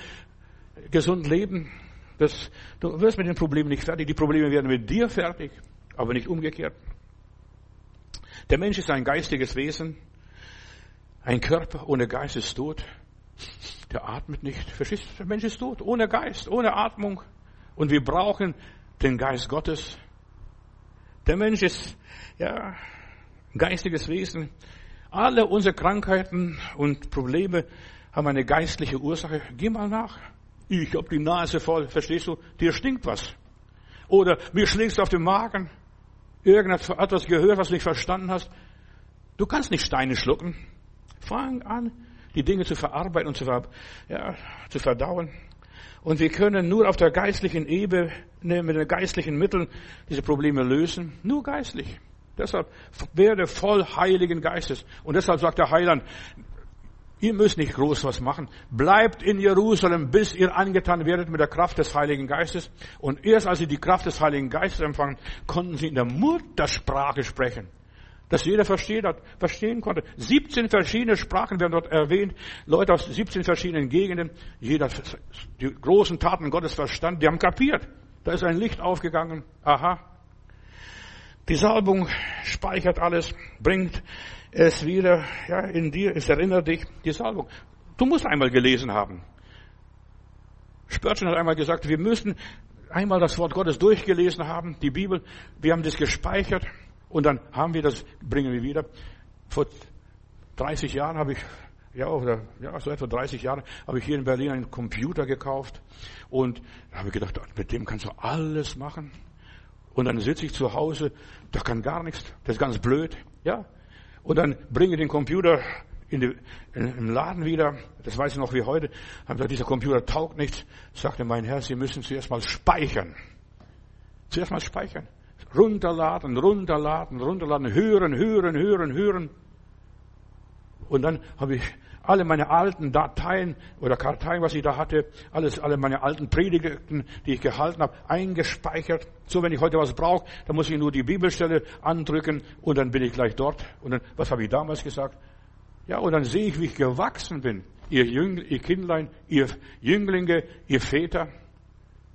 gesund leben. Das, du wirst mit den Problemen nicht fertig. Die Probleme werden mit dir fertig, aber nicht umgekehrt. Der Mensch ist ein geistiges Wesen. Ein Körper ohne Geist ist tot. Der atmet nicht. Verstehst du? Der Mensch ist tot. Ohne Geist, ohne Atmung. Und wir brauchen den Geist Gottes. Der Mensch ist, ja, geistiges Wesen. Alle unsere Krankheiten und Probleme haben eine geistliche Ursache. Geh mal nach. Ich hab die Nase voll. Verstehst du? Dir stinkt was. Oder mir schlägst auf den Magen. Irgendetwas gehört, was du nicht verstanden hast. Du kannst nicht Steine schlucken. Fang an, die Dinge zu verarbeiten und zu, ver, ja, zu verdauen. Und wir können nur auf der geistlichen Ebene mit den geistlichen Mitteln diese Probleme lösen. Nur geistlich. Deshalb werde voll Heiligen Geistes. Und deshalb sagt der Heiland, ihr müsst nicht groß was machen. Bleibt in Jerusalem, bis ihr angetan werdet mit der Kraft des Heiligen Geistes. Und erst als sie die Kraft des Heiligen Geistes empfangen, konnten sie in der Muttersprache sprechen dass jeder verstehen, hat, verstehen konnte. 17 verschiedene Sprachen werden dort erwähnt, Leute aus 17 verschiedenen Gegenden, jeder die großen Taten Gottes verstanden, die haben kapiert. Da ist ein Licht aufgegangen, aha. Die Salbung speichert alles, bringt es wieder ja, in dir, es erinnert dich, die Salbung. Du musst einmal gelesen haben. Spörtchen hat einmal gesagt, wir müssen einmal das Wort Gottes durchgelesen haben, die Bibel, wir haben das gespeichert. Und dann haben wir das, bringen wir wieder. Vor 30 Jahren habe ich, ja, oder, ja, so etwa 30 Jahren, habe ich hier in Berlin einen Computer gekauft. Und da habe ich gedacht, mit dem kannst du alles machen. Und dann sitze ich zu Hause, da kann gar nichts, das ist ganz blöd, ja. Und dann bringe ich den Computer in die, in, im Laden wieder, das weiß ich noch wie heute, haben gesagt, dieser Computer taugt nichts, sagte mein Herr, Sie müssen zuerst mal speichern. Zuerst mal speichern. Runterladen, runterladen, runterladen, hören, hören, hören, hören. Und dann habe ich alle meine alten Dateien oder Karteien, was ich da hatte, alles, alle meine alten Predigten, die ich gehalten habe, eingespeichert. So, wenn ich heute was brauche, dann muss ich nur die Bibelstelle andrücken und dann bin ich gleich dort. Und dann, was habe ich damals gesagt? Ja, und dann sehe ich, wie ich gewachsen bin. Ihr, Jüngl, ihr Kindlein, ihr Jünglinge, ihr Väter.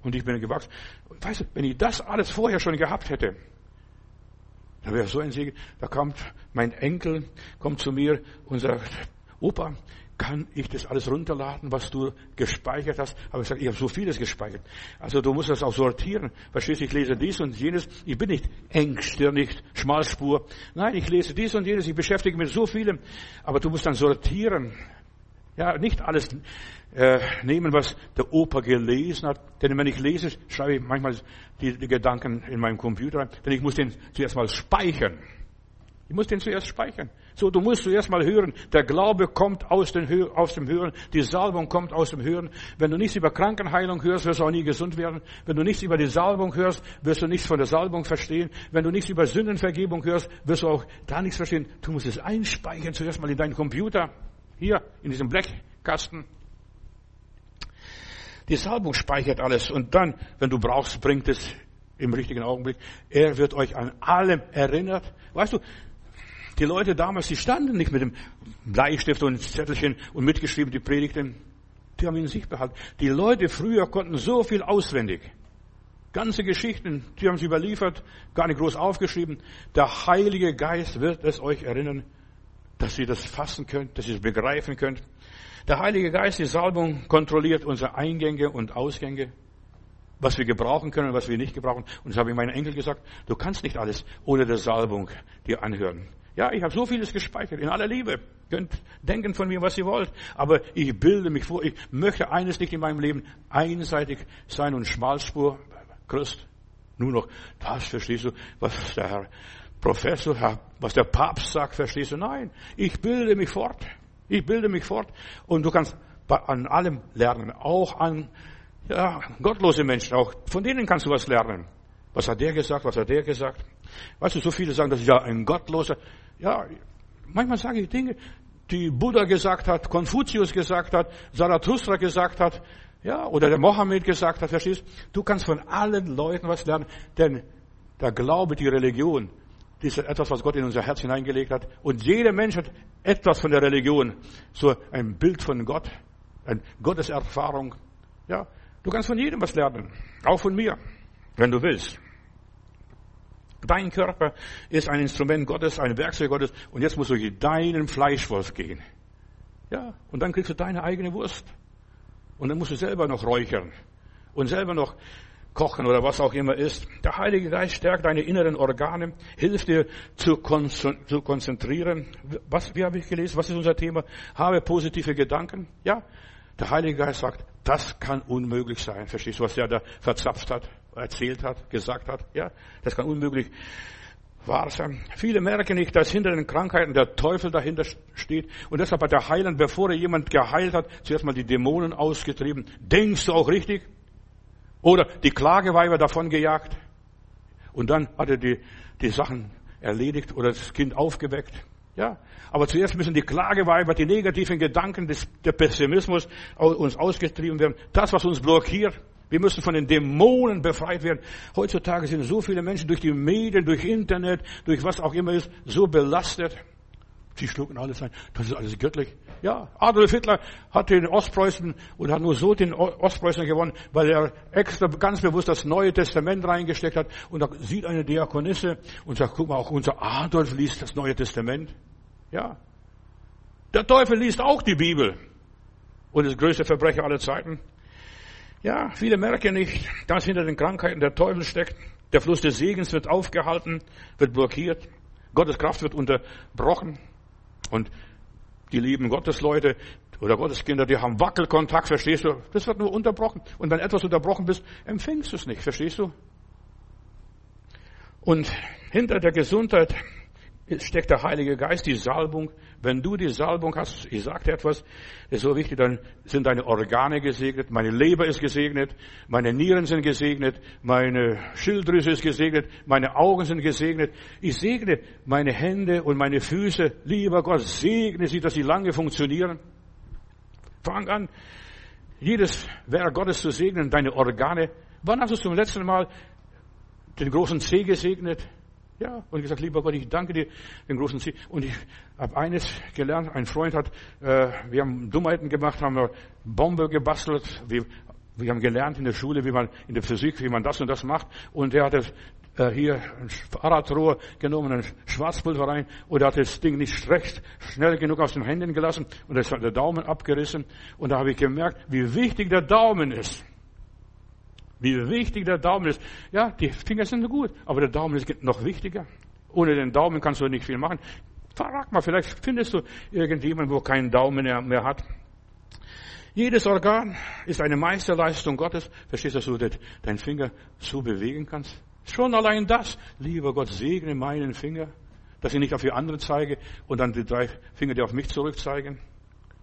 Und ich bin gewachsen. Weißt du, wenn ich das alles vorher schon gehabt hätte, da wäre so ein Segen. Da kommt mein Enkel, kommt zu mir und sagt, Opa, kann ich das alles runterladen, was du gespeichert hast? Aber ich sage, ich habe so vieles gespeichert. Also du musst das auch sortieren. Verstehst du, ich lese dies und jenes. Ich bin nicht engstirnig, Schmalspur. Nein, ich lese dies und jenes. Ich beschäftige mich mit so vielem. Aber du musst dann sortieren. Ja, nicht alles äh, nehmen, was der Opa gelesen hat. Denn wenn ich lese, schreibe ich manchmal die, die Gedanken in meinem Computer rein. Denn ich muss den zuerst mal speichern. Ich muss den zuerst speichern. So, du musst zuerst mal hören. Der Glaube kommt aus, den, aus dem Hören. Die Salbung kommt aus dem Hören. Wenn du nichts über Krankenheilung hörst, wirst du auch nie gesund werden. Wenn du nichts über die Salbung hörst, wirst du nichts von der Salbung verstehen. Wenn du nichts über Sündenvergebung hörst, wirst du auch da nichts verstehen. Du musst es einspeichern zuerst mal in deinen Computer. Hier, in diesem Blechkasten. Die Salbung speichert alles. Und dann, wenn du brauchst, bringt es im richtigen Augenblick. Er wird euch an allem erinnert. Weißt du, die Leute damals, die standen nicht mit dem Bleistift und Zettelchen und mitgeschrieben die Predigten. Die haben ihn in sich behalten. Die Leute früher konnten so viel auswendig. Ganze Geschichten, die haben sie überliefert, gar nicht groß aufgeschrieben. Der Heilige Geist wird es euch erinnern, dass ihr das fassen könnt, dass ihr es begreifen könnt. Der Heilige Geist, die Salbung, kontrolliert unsere Eingänge und Ausgänge, was wir gebrauchen können und was wir nicht gebrauchen. Und das habe ich meinen Enkel gesagt, du kannst nicht alles ohne der Salbung dir anhören. Ja, ich habe so vieles gespeichert, in aller Liebe. Könnt denken von mir, was ihr wollt. Aber ich bilde mich vor, ich möchte eines nicht in meinem Leben einseitig sein und Schmalspur, Christ, nur noch, das verstehst du, was der Herr Professor, was der Papst sagt, verstehst du? Nein, ich bilde mich fort. Ich bilde mich fort. Und du kannst an allem lernen, auch an ja, gottlose Menschen, auch von denen kannst du was lernen. Was hat der gesagt, was hat der gesagt? Weißt du, so viele sagen, das ist ja ein Gottloser. Ja, manchmal sage ich Dinge, die Buddha gesagt hat, Konfuzius gesagt hat, Zarathustra gesagt hat, ja, oder der Mohammed gesagt hat, verstehst du? kannst von allen Leuten was lernen, denn der Glaube, die Religion, ist etwas, was Gott in unser Herz hineingelegt hat. Und jeder Mensch hat etwas von der Religion, so ein Bild von Gott, eine Gotteserfahrung. Ja, du kannst von jedem was lernen, auch von mir, wenn du willst. Dein Körper ist ein Instrument Gottes, ein Werkzeug Gottes und jetzt musst du durch deinen Fleischwolf gehen. Ja, und dann kriegst du deine eigene Wurst. Und dann musst du selber noch räuchern und selber noch kochen oder was auch immer ist. Der Heilige Geist stärkt deine inneren Organe, hilft dir zu, konzentrieren. Was, wie habe ich gelesen? Was ist unser Thema? Habe positive Gedanken. Ja, der Heilige Geist sagt, das kann unmöglich sein. Verstehst du, was der da verzapft hat? erzählt hat, gesagt hat. Ja, das kann unmöglich wahr sein. Viele merken nicht, dass hinter den Krankheiten der Teufel dahinter steht. Und deshalb hat der Heiland, bevor er jemand geheilt hat, zuerst mal die Dämonen ausgetrieben. Denkst du auch richtig? Oder die Klageweiber davon gejagt. Und dann hat er die, die Sachen erledigt oder das Kind aufgeweckt. Ja, aber zuerst müssen die Klageweiber, die negativen Gedanken, des, der Pessimismus uns ausgetrieben werden. Das, was uns blockiert, wir müssen von den Dämonen befreit werden. Heutzutage sind so viele Menschen durch die Medien, durch Internet, durch was auch immer ist, so belastet. Sie schlucken alles ein. Das ist alles göttlich. Ja, Adolf Hitler hat den Ostpreußen und hat nur so den Ostpreußen gewonnen, weil er extra ganz bewusst das Neue Testament reingesteckt hat. Und da sieht eine Diakonisse und sagt, guck mal, auch unser Adolf liest das Neue Testament. Ja. Der Teufel liest auch die Bibel. Und ist größte Verbrecher aller Zeiten. Ja, viele merken nicht, dass hinter den Krankheiten der Teufel steckt. Der Fluss des Segens wird aufgehalten, wird blockiert. Gottes Kraft wird unterbrochen. Und die lieben Gottesleute oder Gotteskinder, die haben Wackelkontakt, verstehst du? Das wird nur unterbrochen. Und wenn etwas unterbrochen bist, empfängst du es nicht, verstehst du? Und hinter der Gesundheit steckt der Heilige Geist, die Salbung. Wenn du die Salbung hast, ich sagte etwas, ist so wichtig, dann sind deine Organe gesegnet, meine Leber ist gesegnet, meine Nieren sind gesegnet, meine Schilddrüse ist gesegnet, meine Augen sind gesegnet. Ich segne meine Hände und meine Füße. Lieber Gott, segne sie, dass sie lange funktionieren. Fang an, jedes Werk Gottes zu segnen, deine Organe. Wann hast du zum letzten Mal den großen See gesegnet? Ja, und gesagt, lieber Gott, ich danke dir, den großen Ziel. Und ich habe eines gelernt, ein Freund hat, äh, wir haben Dummheiten gemacht, haben eine Bombe gebastelt, wir, wir haben gelernt in der Schule, wie man, in der Physik, wie man das und das macht. Und er hat das, äh, hier ein Fahrradrohr genommen, ein Schwarzpulver rein, und er hat das Ding nicht recht schnell genug aus den Händen gelassen, und es hat der Daumen abgerissen. Und da habe ich gemerkt, wie wichtig der Daumen ist. Wie wichtig der Daumen ist. Ja, die Finger sind gut, aber der Daumen ist noch wichtiger. Ohne den Daumen kannst du nicht viel machen. Frag mal, vielleicht findest du irgendjemanden, wo keinen Daumen mehr hat. Jedes Organ ist eine Meisterleistung Gottes. Verstehst du, dass du deinen Finger so bewegen kannst? Schon allein das. Lieber Gott, segne meinen Finger, dass ich nicht auf die andere zeige und dann die drei Finger, die auf mich zurückzeigen.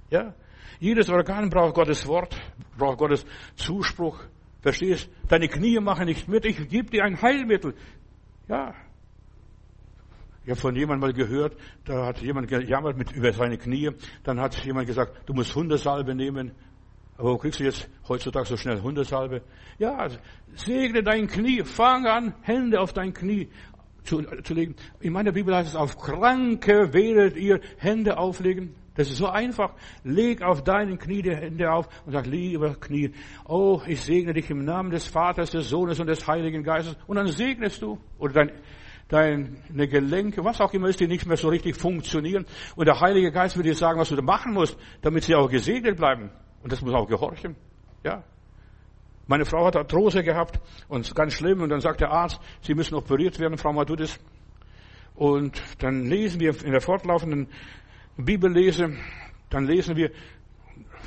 Ja? Jedes Organ braucht Gottes Wort, braucht Gottes Zuspruch. Verstehst? Deine Knie machen nicht mit. Ich gebe dir ein Heilmittel. Ja. Ich habe von jemandem mal gehört, da hat jemand gejammert mit über seine Knie. Dann hat jemand gesagt, du musst Hundesalbe nehmen. Aber wo kriegst du jetzt heutzutage so schnell Hundesalbe? Ja, also, segne dein Knie. Fang an, Hände auf dein Knie zu, zu legen. In meiner Bibel heißt es, auf Kranke werdet ihr Hände auflegen. Das ist so einfach. Leg auf deinen Knie die Hände auf und sag, lieber Knie, oh, ich segne dich im Namen des Vaters, des Sohnes und des Heiligen Geistes. Und dann segnest du. Oder dein, deine Gelenke, was auch immer ist, die nicht mehr so richtig funktionieren. Und der Heilige Geist wird dir sagen, was du machen musst, damit sie auch gesegnet bleiben. Und das muss auch gehorchen. Ja. Meine Frau hat Arthrose gehabt und ganz schlimm. Und dann sagt der Arzt, sie müssen operiert werden, Frau Matudis. Und dann lesen wir in der fortlaufenden Bibel lese, dann lesen wir,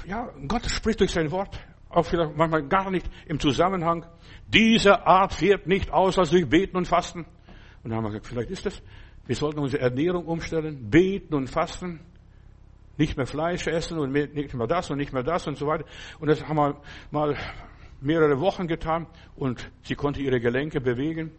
ja, Gott spricht durch sein Wort, auch vielleicht manchmal gar nicht im Zusammenhang. Diese Art fährt nicht aus als durch Beten und Fasten. Und dann haben wir gesagt, vielleicht ist das. Wir sollten unsere Ernährung umstellen, beten und fasten, nicht mehr Fleisch essen und nicht mehr das und nicht mehr das und so weiter. Und das haben wir mal mehrere Wochen getan und sie konnte ihre Gelenke bewegen.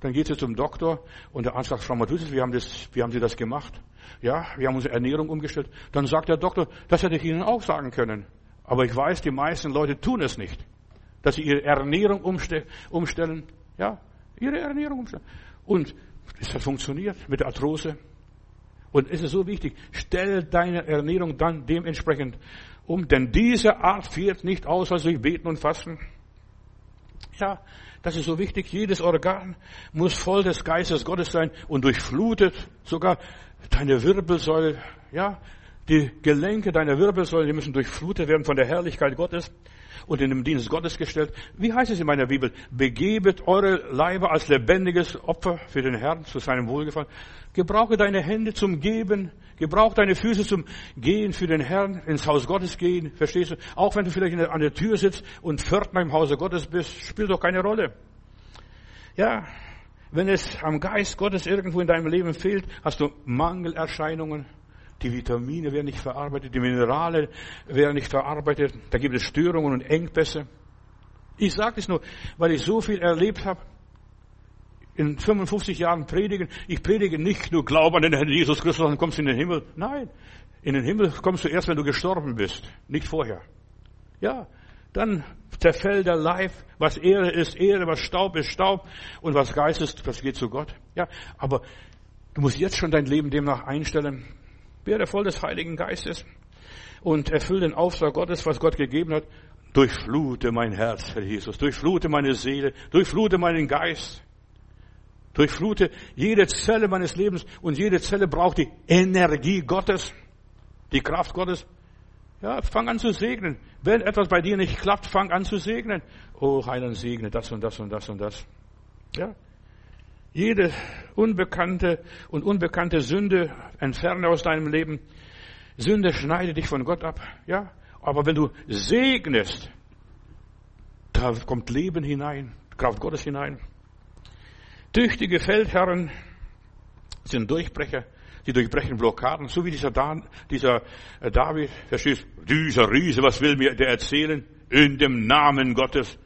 Dann geht sie zum Doktor und der Arzt sagt, Frau Matthäus, wie haben, das, wie haben Sie das gemacht? Ja, wir haben unsere Ernährung umgestellt. Dann sagt der Doktor, das hätte ich Ihnen auch sagen können. Aber ich weiß, die meisten Leute tun es nicht. Dass sie ihre Ernährung umstellen. Ja, ihre Ernährung umstellen. Und es hat funktioniert mit der Arthrose. Und es ist so wichtig, stell deine Ernährung dann dementsprechend um, denn diese Art führt nicht aus, als durch Beten und Fasten. Ja, das ist so wichtig. Jedes Organ muss voll des Geistes Gottes sein und durchflutet sogar deine Wirbelsäule. Ja, die Gelenke deiner Wirbelsäule, die müssen durchflutet werden von der Herrlichkeit Gottes und in den Dienst Gottes gestellt. Wie heißt es in meiner Bibel? Begebet eure Leiber als lebendiges Opfer für den Herrn zu seinem Wohlgefallen. Gebrauche deine Hände zum Geben. Gebrauche deine Füße zum Gehen für den Herrn, ins Haus Gottes gehen. Verstehst du? Auch wenn du vielleicht an der Tür sitzt und Pförtner im Hause Gottes bist, spielt doch keine Rolle. Ja, wenn es am Geist Gottes irgendwo in deinem Leben fehlt, hast du Mangelerscheinungen. Die Vitamine werden nicht verarbeitet, die Minerale werden nicht verarbeitet, da gibt es Störungen und Engpässe. Ich sage das nur, weil ich so viel erlebt habe. In 55 Jahren predigen. Ich predige nicht nur Glaub an den Herrn Jesus Christus und kommst in den Himmel. Nein, in den Himmel kommst du erst, wenn du gestorben bist, nicht vorher. Ja, dann zerfällt der Leib. Was Ehre ist Ehre, was Staub ist Staub und was Geist ist, das geht zu Gott. Ja, aber du musst jetzt schon dein Leben demnach einstellen. Werde voll des Heiligen Geistes und erfülle den Auftrag Gottes, was Gott gegeben hat. Durchflute mein Herz, Herr Jesus. Durchflute meine Seele. Durchflute meinen Geist. Durchflute jede Zelle meines Lebens und jede Zelle braucht die Energie Gottes, die Kraft Gottes. Ja, fang an zu segnen. Wenn etwas bei dir nicht klappt, fang an zu segnen. Oh, Heiland segne das und das und das und das. Ja. Jede unbekannte und unbekannte Sünde entferne aus deinem Leben. Sünde schneide dich von Gott ab. Ja. Aber wenn du segnest, da kommt Leben hinein, Kraft Gottes hinein. Tüchtige Feldherren sind Durchbrecher. Sie durchbrechen Blockaden, so wie dieser, Dan, dieser äh, David, verstehst, dieser Riese, was will mir der erzählen? In dem Namen Gottes.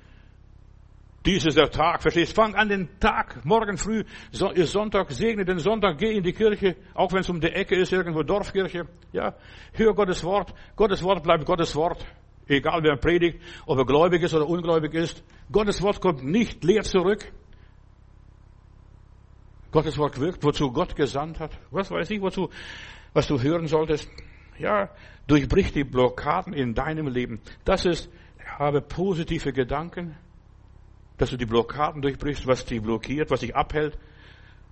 Dies ist der Tag, verstehst? Fang an den Tag, morgen früh, ist Sonntag, segne den Sonntag, geh in die Kirche, auch wenn es um die Ecke ist, irgendwo Dorfkirche, ja. Hör Gottes Wort. Gottes Wort bleibt Gottes Wort. Egal wer predigt, ob er gläubig ist oder ungläubig ist. Gottes Wort kommt nicht leer zurück. Gottes Wort wirkt, wozu Gott gesandt hat. Was weiß ich, wozu, was du hören solltest. Ja, durchbrich die Blockaden in deinem Leben. Das ist, habe positive Gedanken, dass du die Blockaden durchbrichst, was dich blockiert, was dich abhält.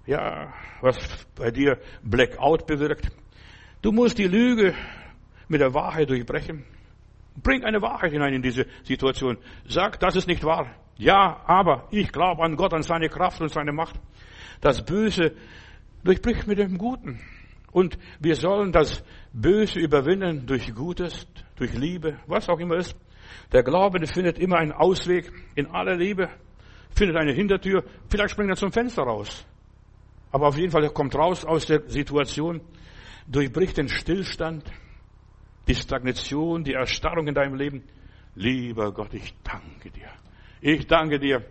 Ja, was bei dir Blackout bewirkt. Du musst die Lüge mit der Wahrheit durchbrechen. Bring eine Wahrheit hinein in diese Situation. Sag, das ist nicht wahr. Ja, aber ich glaube an Gott, an seine Kraft und seine Macht. Das Böse durchbricht mit dem Guten. Und wir sollen das Böse überwinden durch Gutes, durch Liebe, was auch immer ist. Der Glaube findet immer einen Ausweg in aller Liebe, findet eine Hintertür, vielleicht springt er zum Fenster raus. Aber auf jeden Fall, er kommt raus aus der Situation, durchbricht den Stillstand, die Stagnation, die Erstarrung in deinem Leben. Lieber Gott, ich danke dir. Ich danke dir,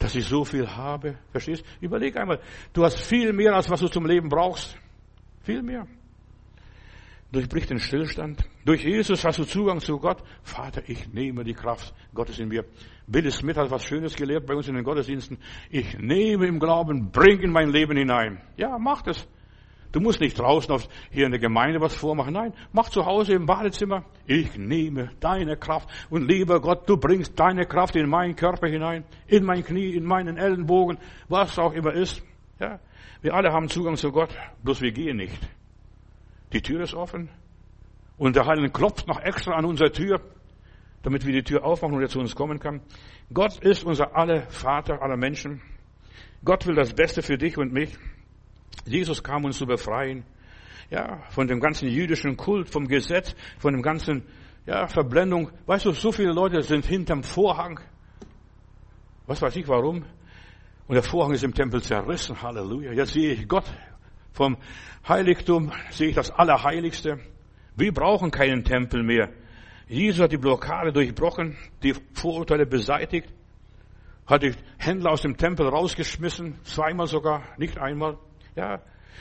dass ich so viel habe. Verstehst? Überleg einmal, du hast viel mehr, als was du zum Leben brauchst. Viel mehr. Durchbrich den Stillstand. Durch Jesus hast du Zugang zu Gott. Vater, ich nehme die Kraft Gottes in mir. Bill Smith hat was Schönes gelehrt bei uns in den Gottesdiensten. Ich nehme im Glauben, bring in mein Leben hinein. Ja, mach das. Du musst nicht draußen auf, hier in der Gemeinde was vormachen. Nein, mach zu Hause im Badezimmer. Ich nehme deine Kraft. Und lieber Gott, du bringst deine Kraft in meinen Körper hinein, in mein Knie, in meinen Ellenbogen, was auch immer ist. Ja, wir alle haben Zugang zu Gott, bloß wir gehen nicht. Die Tür ist offen. Und der Heilige klopft noch extra an unsere Tür, damit wir die Tür aufmachen und er zu uns kommen kann. Gott ist unser aller Vater aller Menschen. Gott will das Beste für dich und mich. Jesus kam uns zu befreien. Ja, von dem ganzen jüdischen Kult, vom Gesetz, von dem ganzen, ja, Verblendung. Weißt du, so viele Leute sind hinterm Vorhang. Was weiß ich warum? Und der Vorhang ist im Tempel zerrissen. Halleluja. Jetzt sehe ich Gott. Vom Heiligtum sehe ich das Allerheiligste. Wir brauchen keinen Tempel mehr. Jesus hat die Blockade durchbrochen, die Vorurteile beseitigt, hat die Händler aus dem Tempel rausgeschmissen, zweimal sogar, nicht einmal. Ja,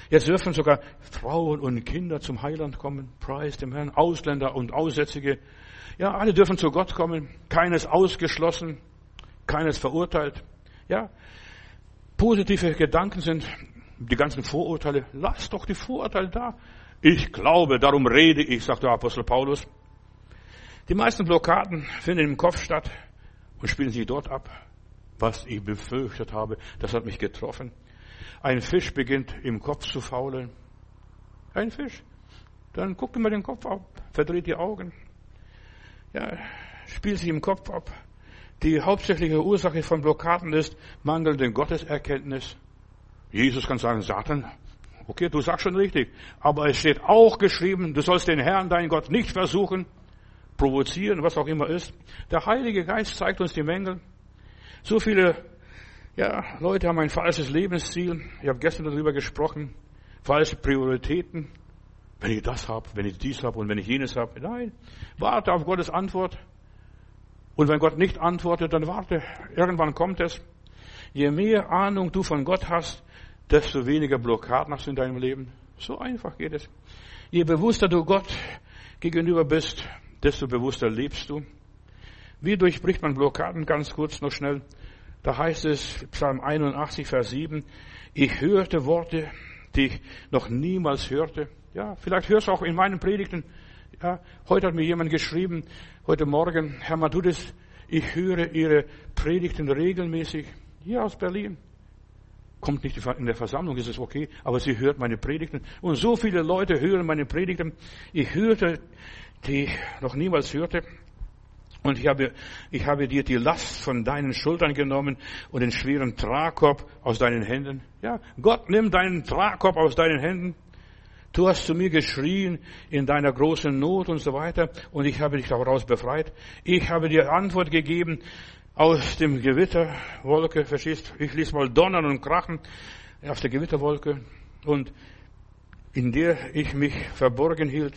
jetzt dürfen sogar Frauen und Kinder zum Heiland kommen. Preis dem Herrn. Ausländer und Aussätzige. Ja, alle dürfen zu Gott kommen. Keines ausgeschlossen. Keines verurteilt. Ja, positive Gedanken sind die ganzen Vorurteile. Lass doch die Vorurteile da. Ich glaube, darum rede ich, sagt der Apostel Paulus. Die meisten Blockaden finden im Kopf statt und spielen sich dort ab. Was ich befürchtet habe, das hat mich getroffen. Ein Fisch beginnt im Kopf zu faulen. Ein Fisch. Dann guckt immer den Kopf ab, verdreht die Augen. Ja, spielt sich im Kopf ab. Die hauptsächliche Ursache von Blockaden ist mangelnde Gotteserkenntnis. Jesus kann sagen, Satan, okay, du sagst schon richtig, aber es steht auch geschrieben, du sollst den Herrn, deinen Gott, nicht versuchen, provozieren, was auch immer ist. Der Heilige Geist zeigt uns die Mängel. So viele ja, Leute haben ein falsches Lebensziel. Ich habe gestern darüber gesprochen. Falsche Prioritäten. Wenn ich das habe, wenn ich dies habe und wenn ich jenes habe. Nein, warte auf Gottes Antwort. Und wenn Gott nicht antwortet, dann warte. Irgendwann kommt es. Je mehr Ahnung du von Gott hast, desto weniger Blockaden hast du in deinem Leben. So einfach geht es. Je bewusster du Gott gegenüber bist, desto bewusster lebst du. Wie durchbricht man Blockaden? Ganz kurz noch schnell. Da heißt es, Psalm 81, Vers 7, ich hörte Worte, die ich noch niemals hörte. Ja, vielleicht hörst du auch in meinen Predigten. Ja, heute hat mir jemand geschrieben, heute Morgen, Herr Matudis, ich höre Ihre Predigten regelmäßig. Hier aus Berlin. Kommt nicht in der Versammlung, ist es okay, aber sie hört meine Predigten. Und so viele Leute hören meine Predigten. Ich hörte, die ich noch niemals hörte. Und ich habe, ich habe dir die Last von deinen Schultern genommen und den schweren Tragkorb aus deinen Händen. Ja, Gott nimmt deinen Tragkorb aus deinen Händen. Du hast zu mir geschrien in deiner großen Not und so weiter und ich habe dich daraus befreit. Ich habe dir Antwort gegeben aus dem Gewitterwolke, verstehst Ich ließ mal donnern und krachen auf der Gewitterwolke und in der ich mich verborgen hielt.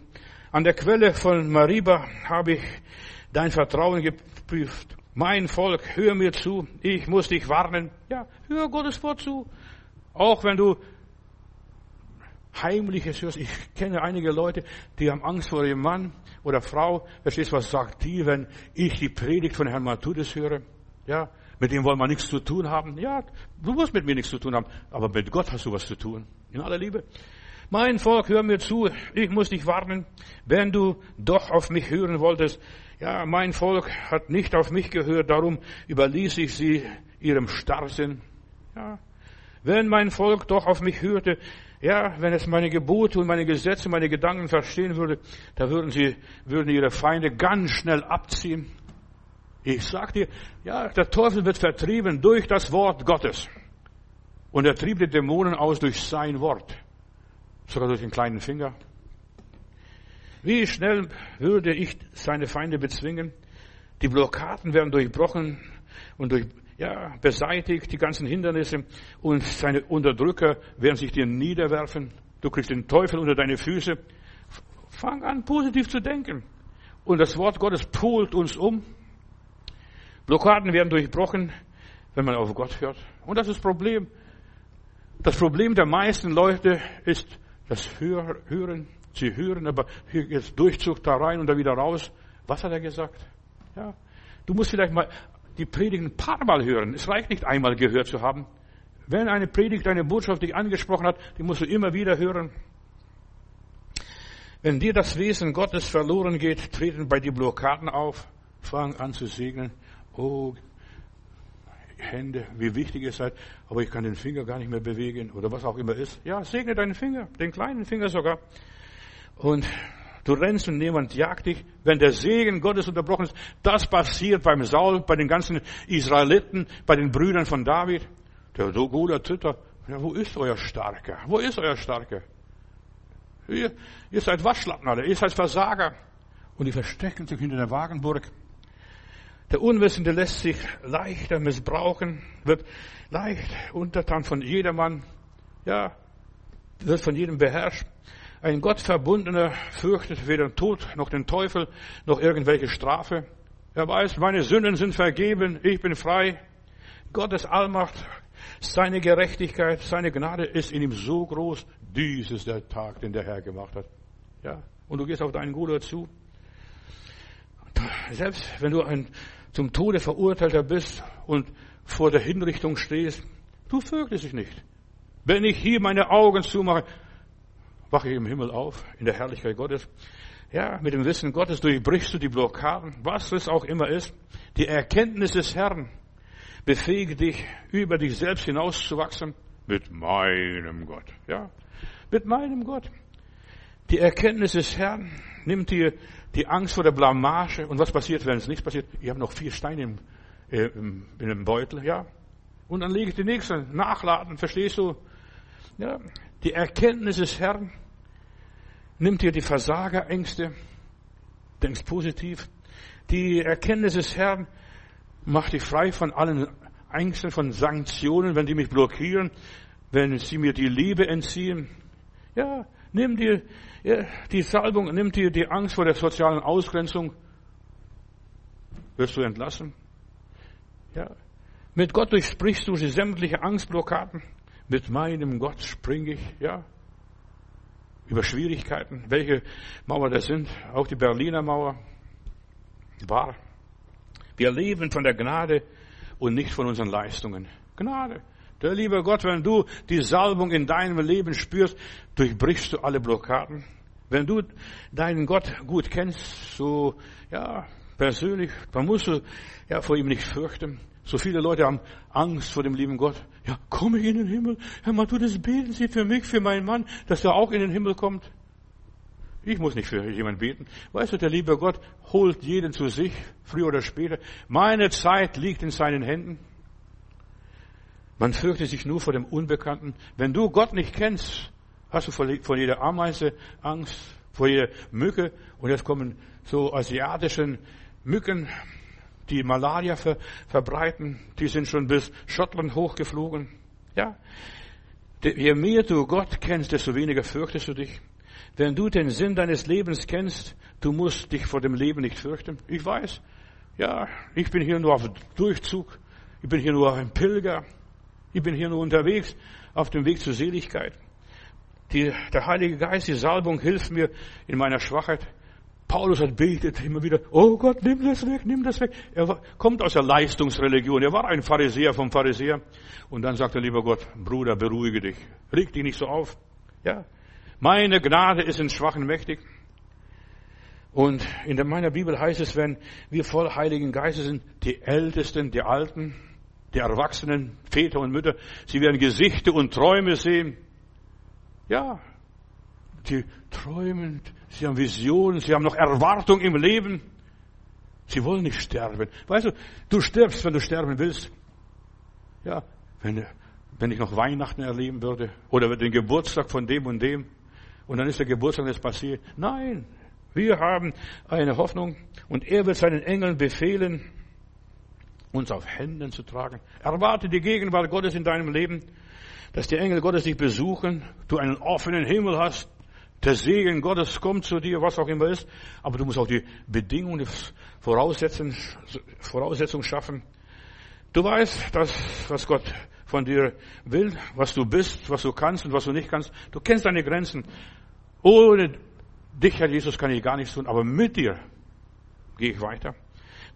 An der Quelle von Mariba habe ich dein Vertrauen geprüft. Mein Volk, hör mir zu, ich muss dich warnen. Ja, hör Gottes Wort zu. Auch wenn du Heimliches hörst. Ich kenne einige Leute, die haben Angst vor ihrem Mann oder Frau. Verstehst was sagt die, wenn ich die Predigt von Herrn Matthäus höre? Ja, mit dem wollen wir nichts zu tun haben. Ja, du musst mit mir nichts zu tun haben, aber mit Gott hast du was zu tun. In aller Liebe. Mein Volk, hör mir zu, ich muss dich warnen, wenn du doch auf mich hören wolltest. Ja, mein Volk hat nicht auf mich gehört, darum überließ ich sie ihrem Starrsinn. Ja, wenn mein Volk doch auf mich hörte, ja, wenn es meine Gebote und meine Gesetze, meine Gedanken verstehen würde, da würden sie, würden ihre Feinde ganz schnell abziehen. Ich sag dir, ja, der Teufel wird vertrieben durch das Wort Gottes. Und er trieb die Dämonen aus durch sein Wort sogar durch den kleinen Finger. Wie schnell würde ich seine Feinde bezwingen? Die Blockaden werden durchbrochen und durch, ja, beseitigt, die ganzen Hindernisse und seine Unterdrücker werden sich dir niederwerfen. Du kriegst den Teufel unter deine Füße. Fang an, positiv zu denken. Und das Wort Gottes pult uns um. Blockaden werden durchbrochen, wenn man auf Gott hört. Und das ist das Problem. Das Problem der meisten Leute ist, das Hören, sie hören, aber hier ist Durchzug da rein und da wieder raus. Was hat er gesagt? Ja. Du musst vielleicht mal die Predigt ein paar Mal hören. Es reicht nicht einmal gehört zu haben. Wenn eine Predigt, eine Botschaft dich angesprochen hat, die musst du immer wieder hören. Wenn dir das Wesen Gottes verloren geht, treten bei dir Blockaden auf. Fang an zu segnen. Oh, Hände, wie wichtig ihr seid, aber ich kann den Finger gar nicht mehr bewegen oder was auch immer ist. Ja, segne deinen Finger, den kleinen Finger sogar. Und du rennst und niemand jagt dich. Wenn der Segen Gottes unterbrochen ist, das passiert beim Saul, bei den ganzen Israeliten, bei den Brüdern von David. Der Goliath zittert. Ja, wo ist euer Starker? Wo ist euer Starker? Ihr, ihr seid Waschlappen alle, ihr seid Versager. Und die verstecken sich hinter der Wagenburg. Der Unwissende lässt sich leichter missbrauchen, wird leicht untertan von jedermann, ja, wird von jedem beherrscht. Ein Gottverbundener fürchtet weder den Tod noch den Teufel noch irgendwelche Strafe. Er weiß, meine Sünden sind vergeben, ich bin frei. Gottes Allmacht, seine Gerechtigkeit, seine Gnade ist in ihm so groß. Dies ist der Tag, den der Herr gemacht hat. Ja, und du gehst auf deinen Guder zu. Selbst wenn du ein zum Tode verurteilter bist und vor der Hinrichtung stehst, du fürchtest dich nicht. Wenn ich hier meine Augen zumache, wache ich im Himmel auf, in der Herrlichkeit Gottes. Ja, mit dem Wissen Gottes durchbrichst du die Blockaden, was es auch immer ist. Die Erkenntnis des Herrn befähigt dich, über dich selbst hinauszuwachsen mit meinem Gott. Ja, mit meinem Gott. Die Erkenntnis des Herrn nimmt dir die Angst vor der Blamage. Und was passiert, wenn es nichts passiert? Ich habe noch vier Steine im, äh, im, in einem Beutel, ja. Und dann lege ich die nächsten nachladen, verstehst du? Ja. Die Erkenntnis des Herrn nimmt dir die Versagerängste, denkst positiv. Die Erkenntnis des Herrn macht dich frei von allen Ängsten, von Sanktionen, wenn die mich blockieren, wenn sie mir die Liebe entziehen. Ja, nimm dir die Salbung nimmt dir die Angst vor der sozialen Ausgrenzung. Wirst du entlassen? Ja. Mit Gott durchsprichst du sämtliche Angstblockaden. Mit meinem Gott springe ich, ja. Über Schwierigkeiten, welche Mauer das sind, auch die Berliner Mauer, war. Wir leben von der Gnade und nicht von unseren Leistungen. Gnade. Der liebe Gott, wenn du die Salbung in deinem Leben spürst, durchbrichst du alle Blockaden. Wenn du deinen Gott gut kennst, so, ja, persönlich, dann musst du, ja, vor ihm nicht fürchten. So viele Leute haben Angst vor dem lieben Gott. Ja, komme ich in den Himmel? Herr Matthäus, beten Sie für mich, für meinen Mann, dass er auch in den Himmel kommt. Ich muss nicht für jemanden beten. Weißt du, der liebe Gott holt jeden zu sich, früher oder später. Meine Zeit liegt in seinen Händen. Man fürchtet sich nur vor dem Unbekannten. Wenn du Gott nicht kennst, hast du vor jeder Ameise Angst, vor jeder Mücke. Und jetzt kommen so asiatischen Mücken, die Malaria ver verbreiten, die sind schon bis Schottland hochgeflogen. Ja. Je mehr du Gott kennst, desto weniger fürchtest du dich. Wenn du den Sinn deines Lebens kennst, du musst dich vor dem Leben nicht fürchten. Ich weiß, ja, ich bin hier nur auf Durchzug. Ich bin hier nur ein Pilger. Ich bin hier nur unterwegs auf dem Weg zur Seligkeit. Die, der Heilige Geist, die Salbung hilft mir in meiner Schwachheit. Paulus hat betet immer wieder, oh Gott, nimm das weg, nimm das weg. Er kommt aus der Leistungsreligion. Er war ein Pharisäer vom Pharisäer. Und dann sagt er, lieber Gott, Bruder, beruhige dich. Reg dich nicht so auf. Ja. Meine Gnade ist in Schwachen mächtig. Und in meiner Bibel heißt es, wenn wir voll Heiligen Geistes sind, die Ältesten, die Alten, die Erwachsenen, Väter und Mütter, sie werden Gesichter und Träume sehen. Ja, die träumen, sie haben Visionen, sie haben noch Erwartung im Leben. Sie wollen nicht sterben. Weißt du, du stirbst, wenn du sterben willst. Ja, wenn, wenn ich noch Weihnachten erleben würde oder den Geburtstag von dem und dem und dann ist der Geburtstag jetzt passiert. Nein, wir haben eine Hoffnung und er wird seinen Engeln befehlen, uns auf Händen zu tragen. Erwarte die Gegenwart Gottes in deinem Leben, dass die Engel Gottes dich besuchen, du einen offenen Himmel hast, der Segen Gottes kommt zu dir, was auch immer ist, aber du musst auch die Bedingungen, die Voraussetzungen, Voraussetzungen schaffen. Du weißt, dass, was Gott von dir will, was du bist, was du kannst und was du nicht kannst. Du kennst deine Grenzen. Ohne dich, Herr Jesus, kann ich gar nichts tun, aber mit dir gehe ich weiter.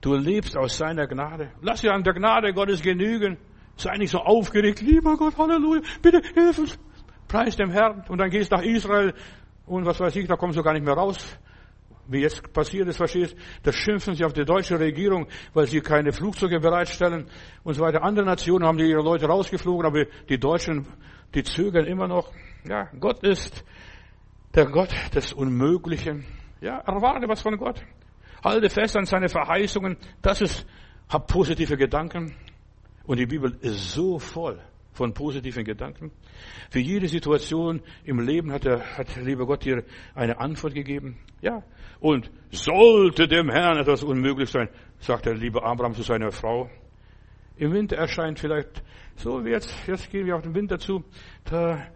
Du lebst aus seiner Gnade. Lass dir an der Gnade Gottes genügen. Sei nicht so aufgeregt. Lieber Gott, Halleluja, bitte hilf uns. Preis dem Herrn. Und dann gehst du nach Israel und was weiß ich, da kommst du gar nicht mehr raus. Wie jetzt passiert ist, verstehst Da schimpfen sie auf die deutsche Regierung, weil sie keine Flugzeuge bereitstellen und so weiter. Andere Nationen haben ihre Leute rausgeflogen, aber die Deutschen, die zögern immer noch. Ja, Gott ist der Gott des Unmöglichen. Ja, erwarte was von Gott. Halte fest an seine Verheißungen. Das ist, hab positive Gedanken. Und die Bibel ist so voll von positiven Gedanken. Für jede Situation im Leben hat der, hat der liebe Gott dir eine Antwort gegeben. Ja. Und sollte dem Herrn etwas unmöglich sein, sagt der liebe Abraham zu seiner Frau. Im Winter erscheint vielleicht, so wie jetzt, jetzt gehen wir auf den Winter zu, da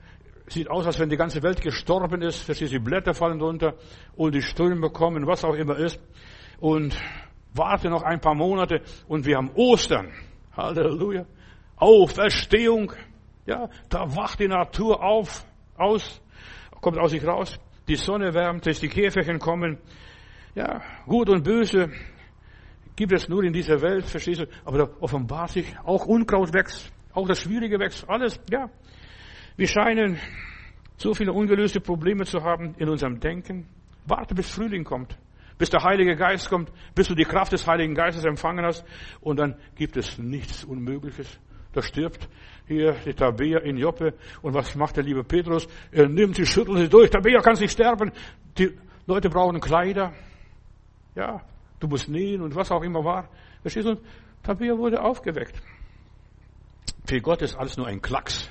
Sieht aus, als wenn die ganze Welt gestorben ist. Du, die Blätter fallen runter und die Ströme kommen, was auch immer ist. Und warte noch ein paar Monate und wir haben Ostern. Halleluja. Auferstehung. Ja, da wacht die Natur auf, aus, kommt aus sich raus. Die Sonne wärmt sich, die Käferchen kommen. Ja, gut und böse gibt es nur in dieser Welt, verstehst du? Aber da offenbart sich auch Unkraut wächst, auch das Schwierige wächst, alles, ja. Wir scheinen so viele ungelöste Probleme zu haben in unserem Denken. Warte, bis Frühling kommt, bis der Heilige Geist kommt, bis du die Kraft des Heiligen Geistes empfangen hast und dann gibt es nichts Unmögliches. Da stirbt hier die Tabea in Joppe und was macht der liebe Petrus? Er nimmt sie, schüttelt sie durch. Tabea kann nicht sterben. Die Leute brauchen Kleider. Ja, du musst nähen und was auch immer war. Verstehst du? Tabea wurde aufgeweckt. Für Gott ist alles nur ein Klacks.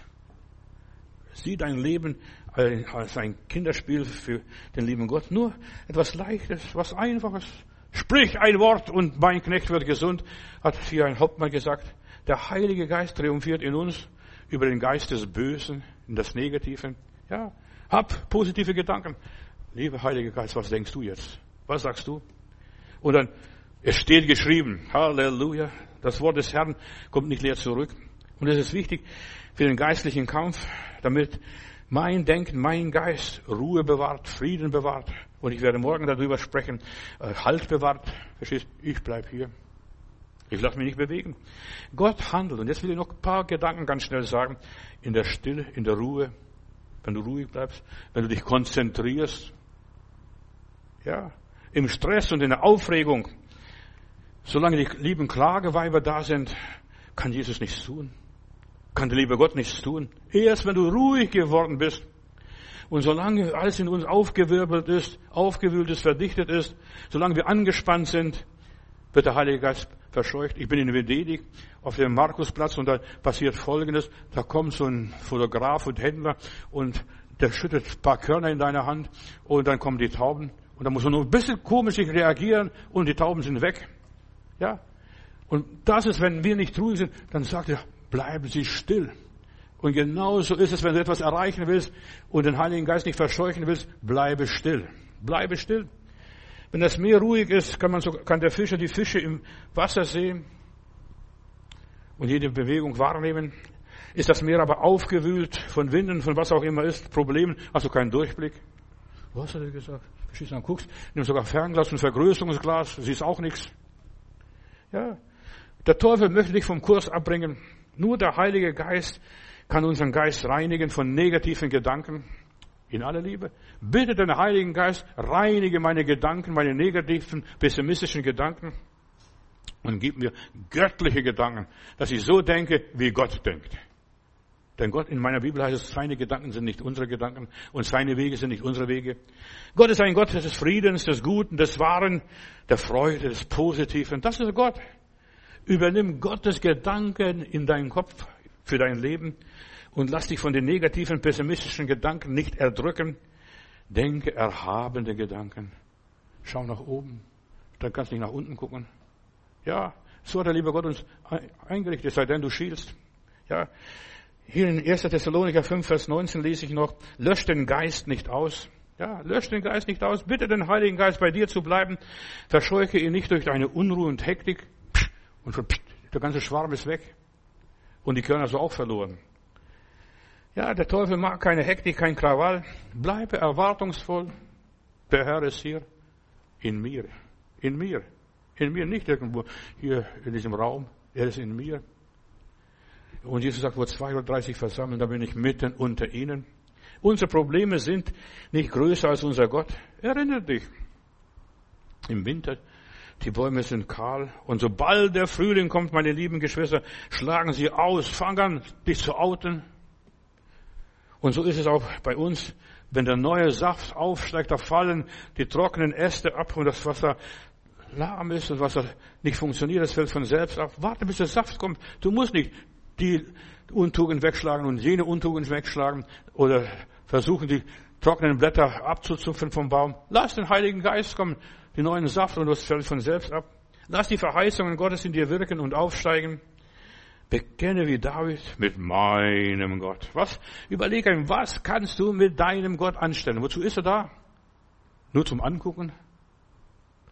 Sieh dein Leben als ein Kinderspiel für den lieben Gott. Nur etwas Leichtes, was Einfaches. Sprich ein Wort und mein Knecht wird gesund, hat hier ein Hauptmann gesagt. Der Heilige Geist triumphiert in uns über den Geist des Bösen, in das Negative. Ja, hab positive Gedanken. Lieber Heiliger Geist, was denkst du jetzt? Was sagst du? Und dann, es steht geschrieben, Halleluja, das Wort des Herrn kommt nicht leer zurück. Und es ist wichtig für den geistlichen Kampf, damit mein Denken, mein Geist Ruhe bewahrt, Frieden bewahrt. Und ich werde morgen darüber sprechen, äh, Halt bewahrt. Verstehst? Ich bleib hier. Ich lasse mich nicht bewegen. Gott handelt. Und jetzt will ich noch ein paar Gedanken ganz schnell sagen. In der Stille, in der Ruhe, wenn du ruhig bleibst, wenn du dich konzentrierst. Ja, im Stress und in der Aufregung. Solange die lieben Klageweiber da sind, kann Jesus nichts tun kann der liebe Gott nichts tun. Erst wenn du ruhig geworden bist und solange alles in uns aufgewirbelt ist, aufgewühlt ist, verdichtet ist, solange wir angespannt sind, wird der Heilige Geist verscheucht. Ich bin in Venedig auf dem Markusplatz und da passiert Folgendes. Da kommt so ein Fotograf und Händler und der schüttet ein paar Körner in deine Hand und dann kommen die Tauben und da muss man nur ein bisschen komisch reagieren und die Tauben sind weg. Ja, Und das ist, wenn wir nicht ruhig sind, dann sagt er, bleiben Sie still. Und genauso ist es, wenn du etwas erreichen willst und den Heiligen Geist nicht verscheuchen willst, bleibe still. Bleibe still. Wenn das Meer ruhig ist, kann man so, kann der Fischer die Fische im Wasser sehen und jede Bewegung wahrnehmen. Ist das Meer aber aufgewühlt von Winden, von was auch immer ist, Problemen, hast du keinen Durchblick. Was hat er gesagt? Verschießt dann guckst, nimm sogar Fernglas und Vergrößerungsglas, siehst auch nichts. Ja. Der Teufel möchte dich vom Kurs abbringen. Nur der Heilige Geist kann unseren Geist reinigen von negativen Gedanken. In aller Liebe. Bitte den Heiligen Geist, reinige meine Gedanken, meine negativen, pessimistischen Gedanken und gib mir göttliche Gedanken, dass ich so denke, wie Gott denkt. Denn Gott, in meiner Bibel heißt es, seine Gedanken sind nicht unsere Gedanken und seine Wege sind nicht unsere Wege. Gott ist ein Gott des Friedens, des Guten, des Wahren, der Freude, des Positiven. Das ist Gott. Übernimm Gottes Gedanken in deinen Kopf für dein Leben und lass dich von den negativen, pessimistischen Gedanken nicht erdrücken. Denke erhabene Gedanken. Schau nach oben, dann kannst du nicht nach unten gucken. Ja, so hat der liebe Gott uns eingerichtet, sei denn du schielst. Ja, hier in 1. Thessaloniker 5, Vers 19 lese ich noch, lösch den Geist nicht aus. Ja, lösch den Geist nicht aus. Bitte den Heiligen Geist bei dir zu bleiben. Verscheuche ihn nicht durch deine Unruhe und Hektik. Und der ganze Schwarm ist weg. Und die Körner so auch verloren. Ja, der Teufel mag keine Hektik, kein Krawall. Bleibe erwartungsvoll. Der Herr ist hier. In mir. In mir. In mir, nicht irgendwo hier in diesem Raum. Er ist in mir. Und Jesus sagt, wo zwei oder drei sich versammeln, da bin ich mitten unter ihnen. Unsere Probleme sind nicht größer als unser Gott. Erinnere dich. Im Winter, die Bäume sind kahl. Und sobald der Frühling kommt, meine lieben Geschwister, schlagen sie aus, fangen an, dich zu outen. Und so ist es auch bei uns. Wenn der neue Saft aufsteigt, da fallen die trockenen Äste ab und das Wasser lahm ist und Wasser nicht funktioniert, das fällt von selbst ab. Warte, bis der Saft kommt. Du musst nicht die Untugend wegschlagen und jene Untugend wegschlagen oder versuchen, die trockenen Blätter abzuzupfen vom Baum. Lass den Heiligen Geist kommen, die neuen Saft und das fällt von selbst ab. Lass die Verheißungen Gottes in dir wirken und aufsteigen. Bekenne wie David mit meinem Gott. Was? Überleg ein, was kannst du mit deinem Gott anstellen? Wozu ist er da? Nur zum Angucken?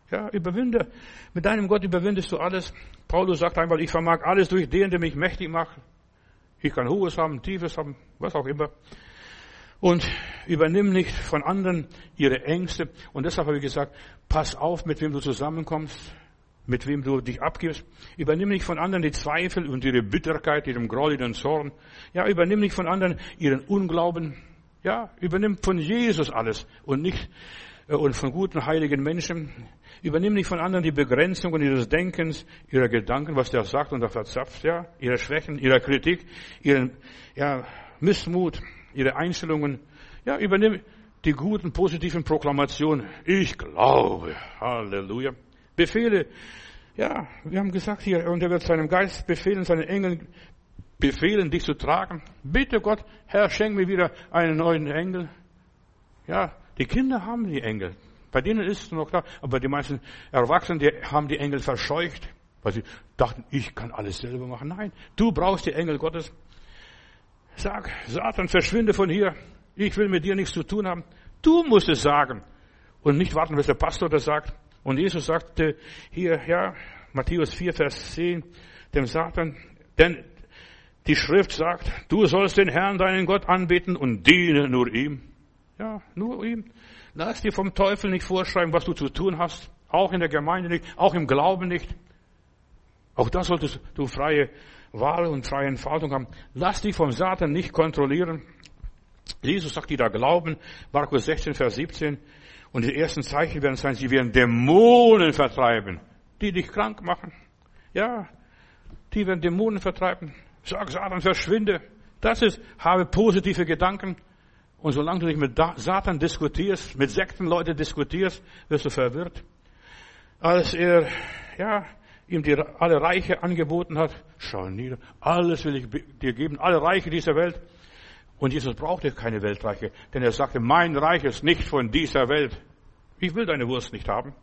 Ja, überwinde. Mit deinem Gott überwindest du alles. Paulus sagt einmal, ich vermag alles durch den, der mich mächtig macht. Ich kann Hohes haben, Tiefes haben, was auch immer. Und übernimm nicht von anderen ihre Ängste. Und deshalb habe ich gesagt, pass auf, mit wem du zusammenkommst, mit wem du dich abgibst. Übernimm nicht von anderen die Zweifel und ihre Bitterkeit, ihren Groll, ihren Zorn. Ja, übernimm nicht von anderen ihren Unglauben. Ja, übernimm von Jesus alles und nicht äh, und von guten, heiligen Menschen. Übernimm nicht von anderen die Begrenzungen ihres Denkens, ihrer Gedanken, was der sagt und der verzapft, ja, ihre Schwächen, ihrer Kritik, ihren, ja, Missmut, ihre Einstellungen. Ja, übernimm die guten, positiven Proklamationen. Ich glaube. Halleluja. Befehle. Ja, wir haben gesagt hier, und er wird seinem Geist befehlen, seinen Engeln befehlen, dich zu tragen. Bitte Gott, Herr, schenk mir wieder einen neuen Engel. Ja, die Kinder haben die Engel. Bei denen ist es noch da. Aber die meisten Erwachsenen, die haben die Engel verscheucht, weil sie dachten, ich kann alles selber machen. Nein, du brauchst die Engel Gottes. Sag, Satan, verschwinde von hier. Ich will mit dir nichts zu tun haben. Du musst es sagen. Und nicht warten, bis der Pastor das sagt. Und Jesus sagte hier, ja, Matthäus 4, Vers 10, dem Satan, denn die Schrift sagt, du sollst den Herrn, deinen Gott anbeten und diene nur ihm. Ja, nur ihm. Lass dir vom Teufel nicht vorschreiben, was du zu tun hast. Auch in der Gemeinde nicht, auch im Glauben nicht. Auch da solltest du freie Wahl und freie Entfaltung haben. Lass dich vom Satan nicht kontrollieren. Jesus sagt, die da glauben, Markus 16, Vers 17, und die ersten Zeichen werden sein, sie werden Dämonen vertreiben, die dich krank machen. Ja, die werden Dämonen vertreiben. Sag Satan, verschwinde. Das ist, habe positive Gedanken. Und solange du nicht mit Satan diskutierst, mit Sektenleuten diskutierst, wirst du verwirrt. Als er, ja, ihm die, alle Reiche angeboten hat, schau nieder, alles will ich dir geben, alle Reiche dieser Welt. Und Jesus brauchte keine Weltreiche, denn er sagte, mein Reich ist nicht von dieser Welt. Ich will deine Wurst nicht haben.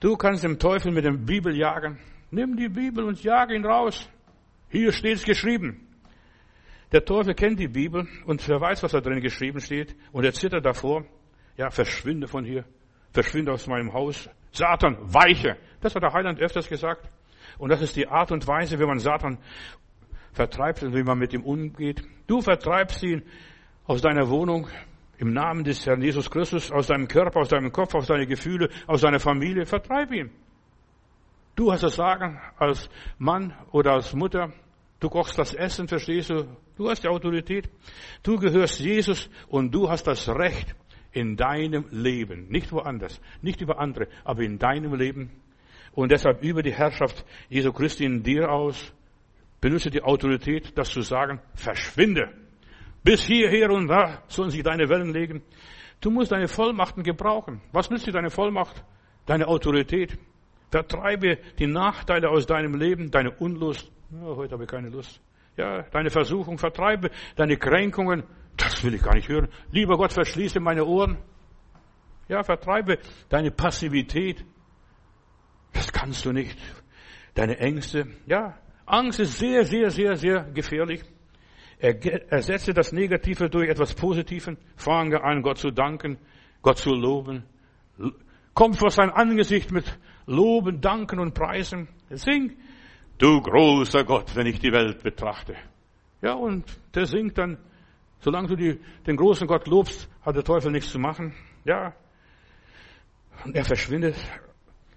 Du kannst dem Teufel mit dem Bibel jagen. Nimm die Bibel und jag ihn raus. Hier steht's geschrieben. Der Teufel kennt die Bibel und wer weiß, was da drin geschrieben steht. Und er zittert davor. Ja, verschwinde von hier. Verschwinde aus meinem Haus. Satan, weiche. Das hat der Heiland öfters gesagt. Und das ist die Art und Weise, wie man Satan vertreibt und wie man mit ihm umgeht. Du vertreibst ihn aus deiner Wohnung im Namen des Herrn Jesus Christus, aus deinem Körper, aus deinem Kopf, aus deinen Gefühlen, aus deiner Familie. Vertreib ihn. Du hast das Sagen als Mann oder als Mutter. Du kochst das Essen, verstehst du? Du hast die Autorität. Du gehörst Jesus und du hast das Recht in deinem Leben. Nicht woanders, nicht über andere, aber in deinem Leben. Und deshalb über die Herrschaft Jesu Christi in dir aus. Benutze die Autorität, das zu sagen, verschwinde. Bis hierher und da sollen sich deine Wellen legen. Du musst deine Vollmachten gebrauchen. Was nützt dir deine Vollmacht? Deine Autorität. Vertreibe die Nachteile aus deinem Leben, deine Unlust. Ja, heute habe ich keine Lust. Ja, deine Versuchung, vertreibe deine Kränkungen. Das will ich gar nicht hören. Lieber Gott, verschließe meine Ohren. Ja, vertreibe deine Passivität. Das kannst du nicht. Deine Ängste. Ja, Angst ist sehr, sehr, sehr, sehr gefährlich. Ersetze das Negative durch etwas Positives. Fange an, Gott zu danken, Gott zu loben. Komm vor sein Angesicht mit Loben, Danken und Preisen. Sing, du großer Gott, wenn ich die Welt betrachte. Ja, und der singt dann, solange du die, den großen Gott lobst, hat der Teufel nichts zu machen. Ja. Und er verschwindet.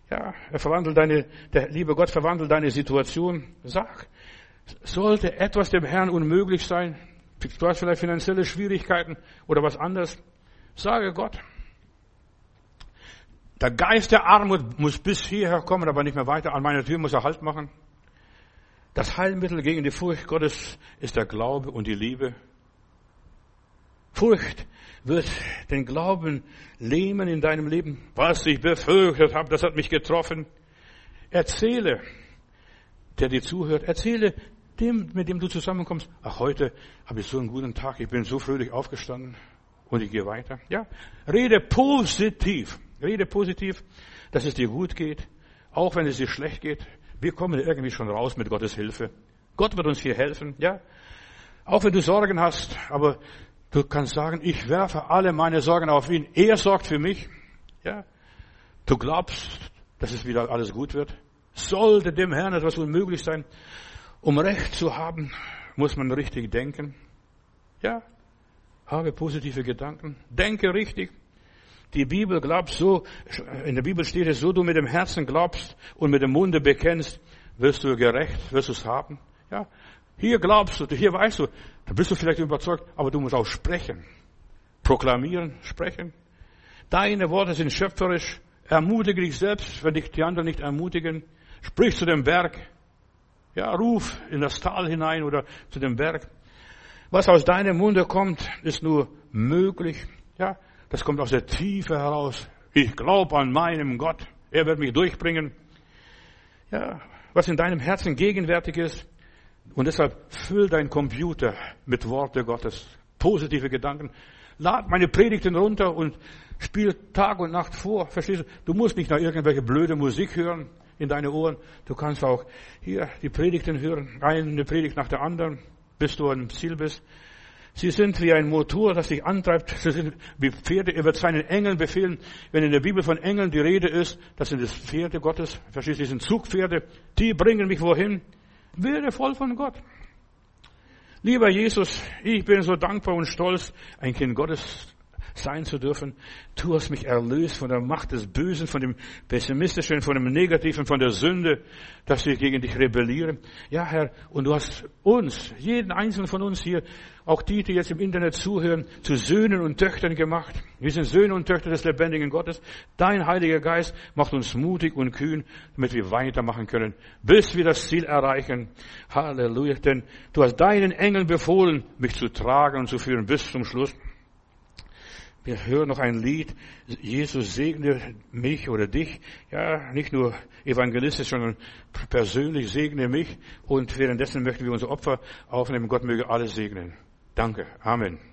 Ja, er verwandelt deine, der liebe Gott verwandelt deine Situation. Sag, sollte etwas dem Herrn unmöglich sein? Du hast vielleicht finanzielle Schwierigkeiten oder was anderes. Sage Gott. Der Geist der Armut muss bis hierher kommen, aber nicht mehr weiter. An meiner Tür muss er Halt machen. Das Heilmittel gegen die Furcht Gottes ist der Glaube und die Liebe. Furcht wird den Glauben lähmen in deinem Leben. Was ich befürchtet habe, das hat mich getroffen. Erzähle, der dir zuhört, erzähle dem, mit dem du zusammenkommst, ach, heute habe ich so einen guten Tag, ich bin so fröhlich aufgestanden und ich gehe weiter. Ja, rede positiv, rede positiv, dass es dir gut geht, auch wenn es dir schlecht geht. Wir kommen irgendwie schon raus mit Gottes Hilfe. Gott wird uns hier helfen, ja. Auch wenn du Sorgen hast, aber du kannst sagen, ich werfe alle meine Sorgen auf ihn. Er sorgt für mich, ja. Du glaubst, dass es wieder alles gut wird. Sollte dem Herrn etwas unmöglich sein, um Recht zu haben, muss man richtig denken. Ja, habe positive Gedanken, denke richtig. Die Bibel glaubt so, in der Bibel steht es so, du mit dem Herzen glaubst und mit dem Munde bekennst, wirst du gerecht, wirst du es haben. Ja, hier glaubst du, hier weißt du, da bist du vielleicht überzeugt, aber du musst auch sprechen. Proklamieren, sprechen. Deine Worte sind schöpferisch. Ermutige dich selbst, wenn dich die anderen nicht ermutigen. Sprich zu dem Berg, ja, ruf in das Tal hinein oder zu dem Berg. Was aus deinem Munde kommt, ist nur möglich. Ja, das kommt aus der Tiefe heraus. Ich glaube an meinem Gott. Er wird mich durchbringen. Ja, was in deinem Herzen gegenwärtig ist. Und deshalb füll dein Computer mit Worte Gottes. Positive Gedanken. Lad meine Predigten runter und spiel Tag und Nacht vor. Verstehst du? Du musst nicht nach irgendwelche blöde Musik hören in deine Ohren. Du kannst auch hier die Predigten hören, eine Predigt nach der anderen, bis du am Ziel bist. Sie sind wie ein Motor, das sich antreibt. Sie sind wie Pferde. Er wird seinen Engeln befehlen. Wenn in der Bibel von Engeln die Rede ist, das sind das Pferde Gottes. Verstehst du, sind Zugpferde. Die bringen mich wohin? Werde voll von Gott. Lieber Jesus, ich bin so dankbar und stolz, ein Kind Gottes sein zu dürfen. Du hast mich erlöst von der Macht des Bösen, von dem Pessimistischen, von dem Negativen, von der Sünde, dass wir gegen dich rebellieren. Ja, Herr, und du hast uns, jeden einzelnen von uns hier, auch die, die jetzt im Internet zuhören, zu Söhnen und Töchtern gemacht. Wir sind Söhne und Töchter des lebendigen Gottes. Dein Heiliger Geist macht uns mutig und kühn, damit wir weitermachen können, bis wir das Ziel erreichen. Halleluja, denn du hast deinen Engeln befohlen, mich zu tragen und zu führen bis zum Schluss. Wir hören noch ein Lied, Jesus segne mich oder dich, ja, nicht nur evangelistisch, sondern persönlich segne mich und währenddessen möchten wir unser Opfer aufnehmen. Gott möge alles segnen. Danke. Amen.